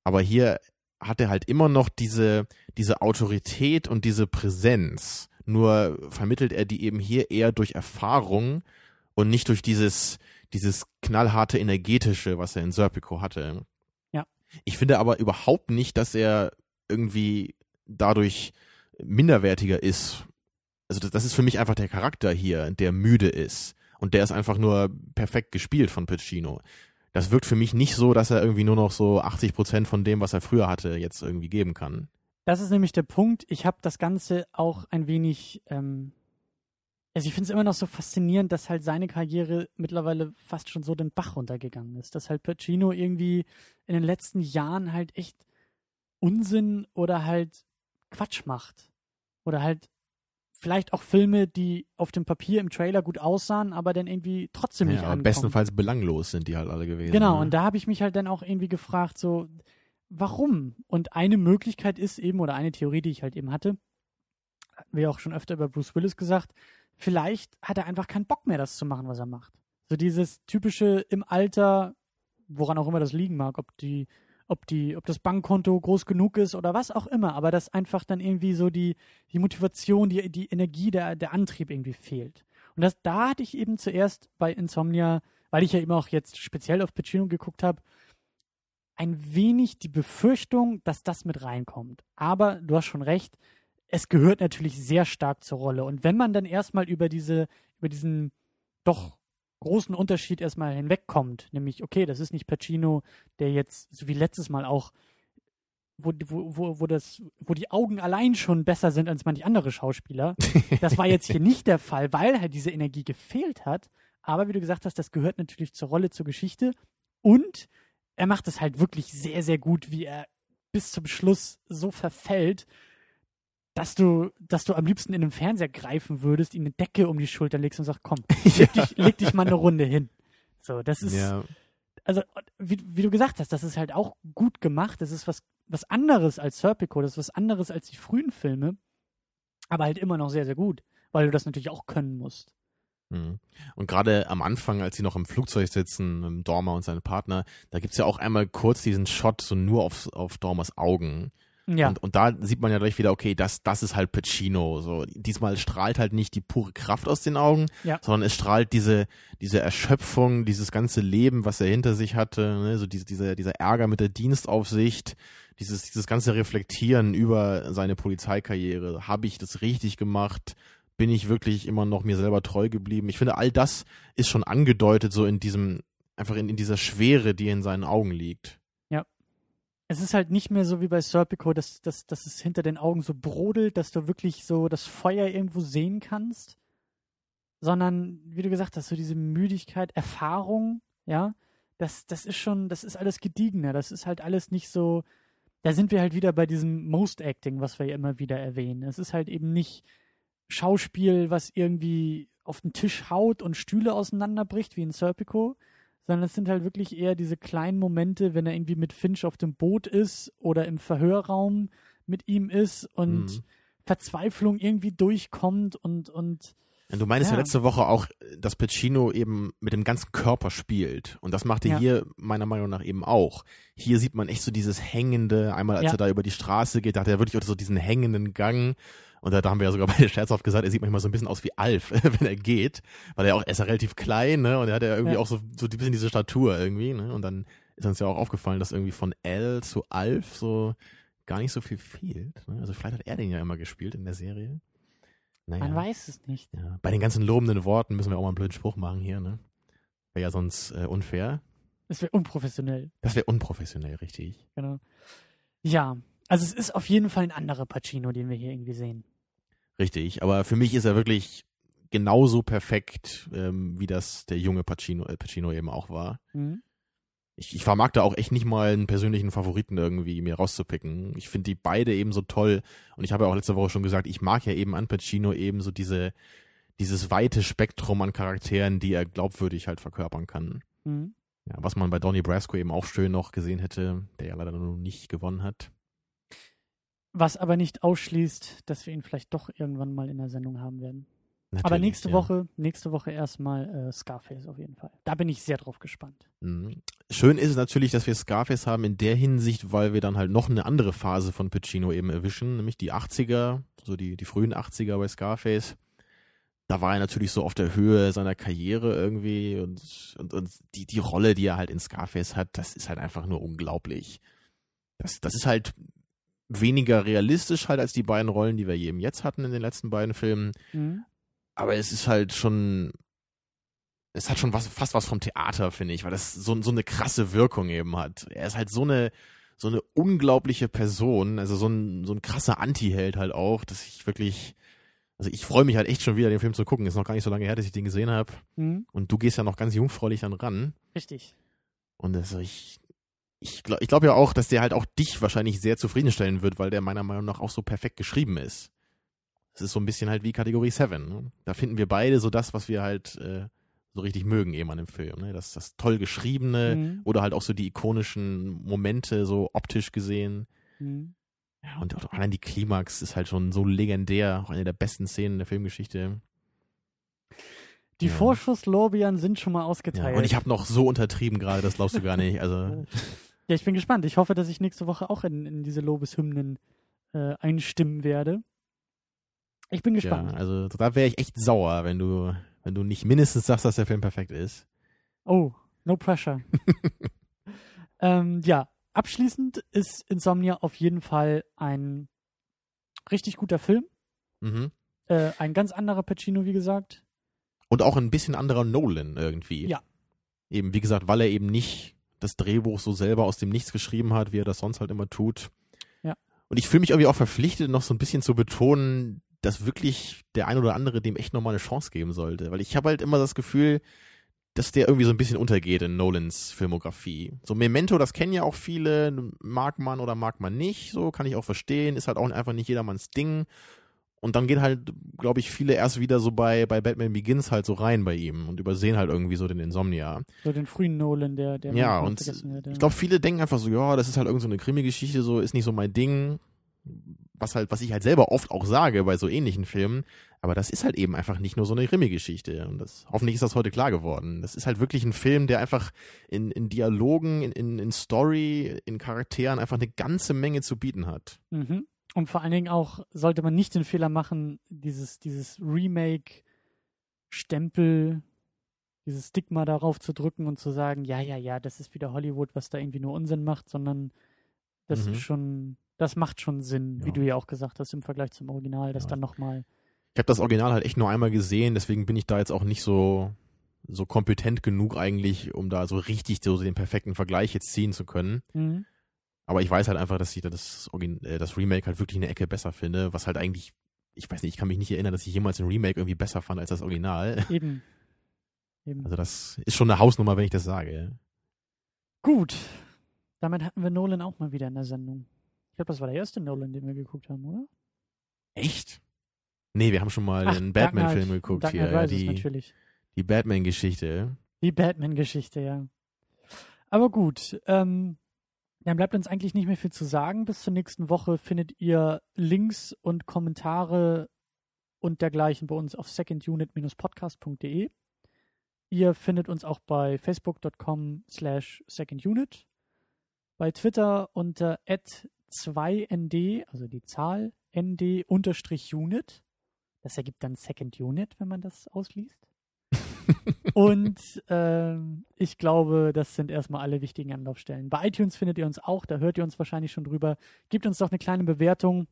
Aber hier hat er halt immer noch diese, diese Autorität und diese Präsenz. Nur vermittelt er die eben hier eher durch Erfahrung und nicht durch dieses, dieses knallharte energetische, was er in Serpico hatte. Ja. Ich finde aber überhaupt nicht, dass er irgendwie dadurch minderwertiger ist. Also das, das ist für mich einfach der Charakter hier, der müde ist. Und der ist einfach nur perfekt gespielt von Pacino. Das wirkt für mich nicht so, dass er irgendwie nur noch so 80 Prozent von dem, was er früher hatte, jetzt irgendwie geben kann. das ist nämlich der Punkt. Ich habe das Ganze auch ein wenig, ähm, also ich finde es immer noch so faszinierend, dass halt seine Karriere mittlerweile fast schon so den Bach runtergegangen ist. Dass halt Pacino irgendwie in den letzten Jahren halt echt Unsinn oder halt Quatsch macht. Oder halt vielleicht auch Filme, die auf dem Papier im Trailer gut aussahen, aber dann irgendwie trotzdem nicht Ja, aber ankommen. bestenfalls belanglos sind die halt alle gewesen. Genau, ne? und da habe ich mich halt dann auch irgendwie gefragt, so, warum? Und eine Möglichkeit ist eben, oder eine Theorie, die ich halt eben hatte, hatten wir auch schon öfter über Bruce Willis gesagt, vielleicht hat er einfach keinen Bock mehr, das zu machen, was er macht. So dieses typische im Alter, woran auch immer das liegen mag, ob die, ob die, ob das Bankkonto groß genug ist oder was auch immer, aber dass einfach dann irgendwie so die, die Motivation, die, die Energie, der, der Antrieb irgendwie fehlt. Und das, da hatte ich eben zuerst bei Insomnia, weil ich ja immer auch jetzt speziell auf Pacino geguckt habe, ein wenig die Befürchtung, dass das mit reinkommt. Aber du hast schon recht, es gehört natürlich sehr stark zur Rolle. Und wenn man dann erstmal über diese, über diesen doch großen Unterschied erstmal hinwegkommt. Nämlich, okay, das ist nicht Pacino, der jetzt, so wie letztes Mal auch, wo, wo, wo, wo, das, wo die Augen allein schon besser sind als manche andere Schauspieler. Das war jetzt hier nicht der Fall, weil halt diese Energie gefehlt hat. Aber wie du gesagt hast, das gehört natürlich zur Rolle, zur Geschichte. Und er macht es halt wirklich sehr, sehr gut, wie er bis zum Schluss so verfällt, dass du, dass du am liebsten in den Fernseher greifen würdest, ihm eine Decke um die Schulter legst und sagst, komm, leg, dich, leg dich mal eine Runde hin. So, das ist, Ja. also wie, wie du gesagt hast, das ist halt auch gut gemacht. Das ist was, was anderes als Serpico, das ist was anderes als die frühen Filme, aber halt immer noch sehr, sehr gut, weil du das natürlich auch können musst. Mhm. Und gerade am Anfang, als sie noch im Flugzeug sitzen, ähm, Dormer und seine Partner, da gibt's ja auch einmal kurz diesen Shot so nur auf, auf Dormers Augen. Ja, Und, und da sieht man ja gleich wieder, okay, das, das ist halt Pacino. So, diesmal strahlt halt nicht die pure Kraft aus den Augen, Ja. sondern es strahlt diese, diese Erschöpfung, dieses ganze Leben, was er hinter sich hatte, ne? so diese, dieser, dieser Ärger mit der Dienstaufsicht, dieses, dieses ganze Reflektieren über seine Polizeikarriere. Habe ich das richtig gemacht? Bin ich wirklich immer noch mir selber treu geblieben? Ich finde, all das ist schon angedeutet, so in diesem, einfach in, in dieser Schwere, die in seinen Augen liegt. Es ist halt nicht mehr so wie bei Serpico, dass, dass, dass es hinter den Augen so brodelt, dass du wirklich so das Feuer irgendwo sehen kannst, sondern, wie du gesagt hast, so diese Müdigkeit, Erfahrung, ja, das, das ist schon, das ist alles gediegener, das ist halt alles nicht so, da sind wir halt wieder bei diesem Most Acting, was wir ja immer wieder erwähnen. Es ist halt eben nicht Schauspiel, was irgendwie auf den Tisch haut und Stühle auseinanderbricht, wie in Serpico, sondern es sind halt wirklich eher diese kleinen Momente, wenn er irgendwie mit Finch auf dem Boot ist oder im Verhörraum mit ihm ist und Mhm. Verzweiflung irgendwie durchkommt und, und Du meinst ja. Ja. letzte Woche auch, dass Pacino eben mit dem ganzen Körper spielt. Und das macht er Ja. hier meiner Meinung nach eben auch. Hier sieht man echt so dieses hängende, einmal als er da über die Straße geht, da hat er wirklich auch so diesen hängenden Gang. Und da, da haben wir ja sogar bei Scherzhaft gesagt, er sieht manchmal so ein bisschen aus wie Alf, wenn er geht. Weil er auch, er ist ja relativ klein, ne? Und er hat ja irgendwie Ja. auch so, so ein bisschen diese Statur irgendwie, ne? Und dann ist uns ja auch aufgefallen, dass irgendwie von L zu Alf so gar nicht so viel fehlt. Ne? Also vielleicht hat er den ja immer gespielt in der Serie. Naja. man weiß es nicht. Ja, bei den ganzen lobenden Worten müssen wir auch mal einen blöden Spruch machen hier, ne? Wäre ja sonst äh, unfair. Es wäre unprofessionell, Das wäre unprofessionell, richtig. genau. Ja, also es ist auf jeden Fall ein anderer Pacino, den wir hier irgendwie sehen. Richtig. Aber für mich ist er wirklich genauso perfekt, ähm, wie das der junge Pacino, äh, Pacino eben auch war. Mhm. Ich, ich vermag da auch echt nicht mal einen persönlichen Favoriten irgendwie mir rauszupicken. Ich finde die beide eben so toll. Und ich habe ja auch letzte Woche schon gesagt, ich mag ja eben an Pacino eben so diese, dieses weite Spektrum an Charakteren, die er glaubwürdig halt verkörpern kann. Mhm. Ja, was man bei Donnie Brasco eben auch schön noch gesehen hätte, der ja leider nur nicht gewonnen hat. Was aber nicht ausschließt, dass wir ihn vielleicht doch irgendwann mal in der Sendung haben werden. Natürlich, aber nächste ja. Woche, nächste Woche erstmal äh, Scarface auf jeden Fall. Da bin ich sehr drauf gespannt. Mhm. Schön ist es natürlich, dass wir Scarface haben in der Hinsicht, weil wir dann halt noch eine andere Phase von Pacino eben erwischen, nämlich die 80er, so die, die frühen 80er bei Scarface. Da war er natürlich so auf der Höhe seiner Karriere irgendwie und, und, und die, die Rolle, die er halt in Scarface hat, das ist halt einfach nur unglaublich. Das, das ist halt weniger realistisch halt als die beiden Rollen, die wir eben jetzt hatten in den letzten beiden Filmen. Mhm. aber es ist halt schon, es hat schon was, fast was vom Theater, finde ich, weil das so, so eine krasse Wirkung eben hat. Er ist halt so eine, so eine unglaubliche Person, also so ein, so ein krasser Anti-Held halt auch, dass ich wirklich, also ich freue mich halt echt schon wieder, den Film zu gucken. Ist noch gar nicht so lange her, dass ich den gesehen habe. Mhm. Und du gehst ja noch ganz jungfräulich dann ran. Richtig. Und also ich, ich glaube ich glaub ja auch, dass der halt auch dich wahrscheinlich sehr zufriedenstellen wird, weil der meiner Meinung nach auch so perfekt geschrieben ist. Es ist so ein bisschen halt wie Kategorie 7. Ne? Da finden wir beide so das, was wir halt äh, so richtig mögen eben an dem Film. Ne? Das, das toll geschriebene Mhm. oder halt auch so die ikonischen Momente so optisch gesehen. Mhm. Ja, und auch allein die Klimax ist halt schon so legendär, auch eine der besten Szenen der Filmgeschichte. Die Ja. Vorschusslorbeeren sind schon mal Ja, ausgeteilt. und ich habe noch so untertrieben gerade, das glaubst du gar nicht. Also Ja, ich bin gespannt. Ich hoffe, dass ich nächste Woche auch in, in diese Lobeshymnen äh, einstimmen werde. Ich bin Ja, gespannt. also da wäre ich echt sauer, wenn du, wenn du nicht mindestens sagst, dass der Film perfekt ist. Oh, no pressure. ähm, ja, abschließend ist Insomnia auf jeden Fall ein richtig guter Film. Mhm. Äh, ein ganz anderer Pacino, wie gesagt. Und auch ein bisschen anderer Nolan irgendwie. Ja. Eben, wie gesagt, weil er eben nicht das Drehbuch so selber aus dem Nichts geschrieben hat, wie er das sonst halt immer tut. Ja. Und ich fühle mich irgendwie auch verpflichtet, noch so ein bisschen zu betonen, dass wirklich der ein oder andere dem echt nochmal eine Chance geben sollte. Weil ich habe halt immer das Gefühl, dass der irgendwie so ein bisschen untergeht in Nolans Filmografie. So Memento, das kennen ja auch viele, mag man oder mag man nicht, so kann ich auch verstehen, ist halt auch einfach nicht jedermanns Ding. Und dann gehen halt, glaube ich, viele erst wieder so bei, bei Batman Begins halt so rein bei ihm und übersehen halt irgendwie so den Insomnia. So den frühen Nolan, der, der Ja, und vergessen wird, ja. Ich glaube, viele denken einfach so, ja, das ist halt irgend so eine Krimi-Geschichte, so ist nicht so mein Ding. Was halt, was ich halt selber oft auch sage bei so ähnlichen Filmen. Aber das ist halt eben einfach nicht nur so eine Krimi-Geschichte. Und das, hoffentlich ist das heute klar geworden. Das ist halt wirklich ein Film, der einfach in, in Dialogen, in, in, in Story, in Charakteren einfach eine ganze Menge zu bieten hat. Mhm. Und vor allen Dingen auch sollte man nicht den Fehler machen, dieses, dieses Remake-Stempel, dieses Stigma darauf zu drücken und zu sagen, ja, ja, ja, das ist wieder Hollywood, was da irgendwie nur Unsinn macht, sondern das Mhm. ist schon, das macht schon Sinn, wie Ja. du ja auch gesagt hast, im Vergleich zum Original, das Ja. dann nochmal. Ich habe das Original halt echt nur einmal gesehen, deswegen bin ich da jetzt auch nicht so, so kompetent genug eigentlich, um da so richtig so den perfekten Vergleich jetzt ziehen zu können. Mhm. Aber ich weiß halt einfach, dass ich das, äh, das Remake halt wirklich eine Ecke besser finde, was halt eigentlich, ich weiß nicht, ich kann mich nicht erinnern, dass ich jemals ein Remake irgendwie besser fand als das Original. Eben. Eben. Also das ist schon eine Hausnummer, wenn ich das sage. Gut. Damit hatten wir Nolan auch mal wieder in der Sendung. Ich glaube, das war der erste Nolan, den wir geguckt haben, oder? Echt? Nee, wir haben schon mal Ach, einen Batman-Film geguckt Dark hier, Knight ja, Rises die, natürlich. die Batman-Geschichte. Die Batman-Geschichte, ja. Aber gut, ähm, dann bleibt uns eigentlich nicht mehr viel zu sagen. Bis zur nächsten Woche findet ihr Links und Kommentare und dergleichen bei uns auf secondunit-podcast.de. Ihr findet uns auch bei facebook.com slash secondunit, bei Twitter unter 2nd, also die Zahl nd unterstrich unit. Das ergibt dann Second Unit, wenn man das ausliest. Und ähm, ich glaube, das sind erstmal alle wichtigen Anlaufstellen. Bei iTunes findet ihr uns auch, da hört ihr uns wahrscheinlich schon drüber. Gebt uns doch eine kleine Bewertung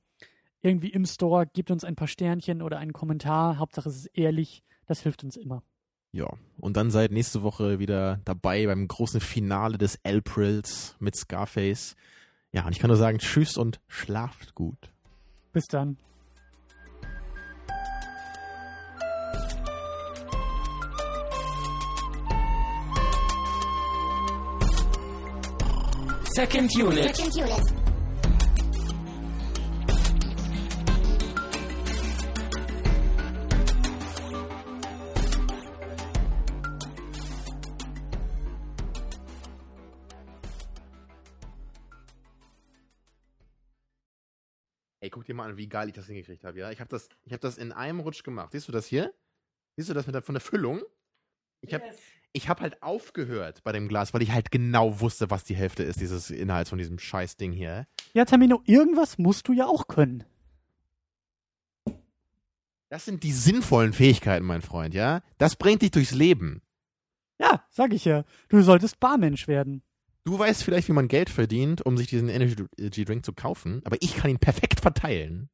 irgendwie im Store, gebt uns ein paar Sternchen oder einen Kommentar. Hauptsache es ist ehrlich, das hilft uns immer. Ja, und dann seid nächste Woche wieder dabei beim großen Finale des Aprils mit Scarface. Ja, und ich kann nur sagen, tschüss und schlaft gut. Bis dann. Second unit. Second unit. Ey, guck dir mal an, wie geil ich das hingekriegt habe, ja? Ich habe das, ich hab das in einem Rutsch gemacht. Siehst du das hier? Siehst du das mit der, von der Füllung? Ich habe ich hab halt aufgehört bei dem Glas, weil ich halt genau wusste, was die Hälfte ist, dieses Inhalts von diesem Scheißding hier. Ja, Tamino, irgendwas musst du ja auch können. Das sind die sinnvollen Fähigkeiten, mein Freund, ja? Das bringt dich durchs Leben. Ja, sag ich ja. Du solltest Barmensch werden. Du weißt vielleicht, wie man Geld verdient, um sich diesen Energy Drink zu kaufen, aber ich kann ihn perfekt verteilen.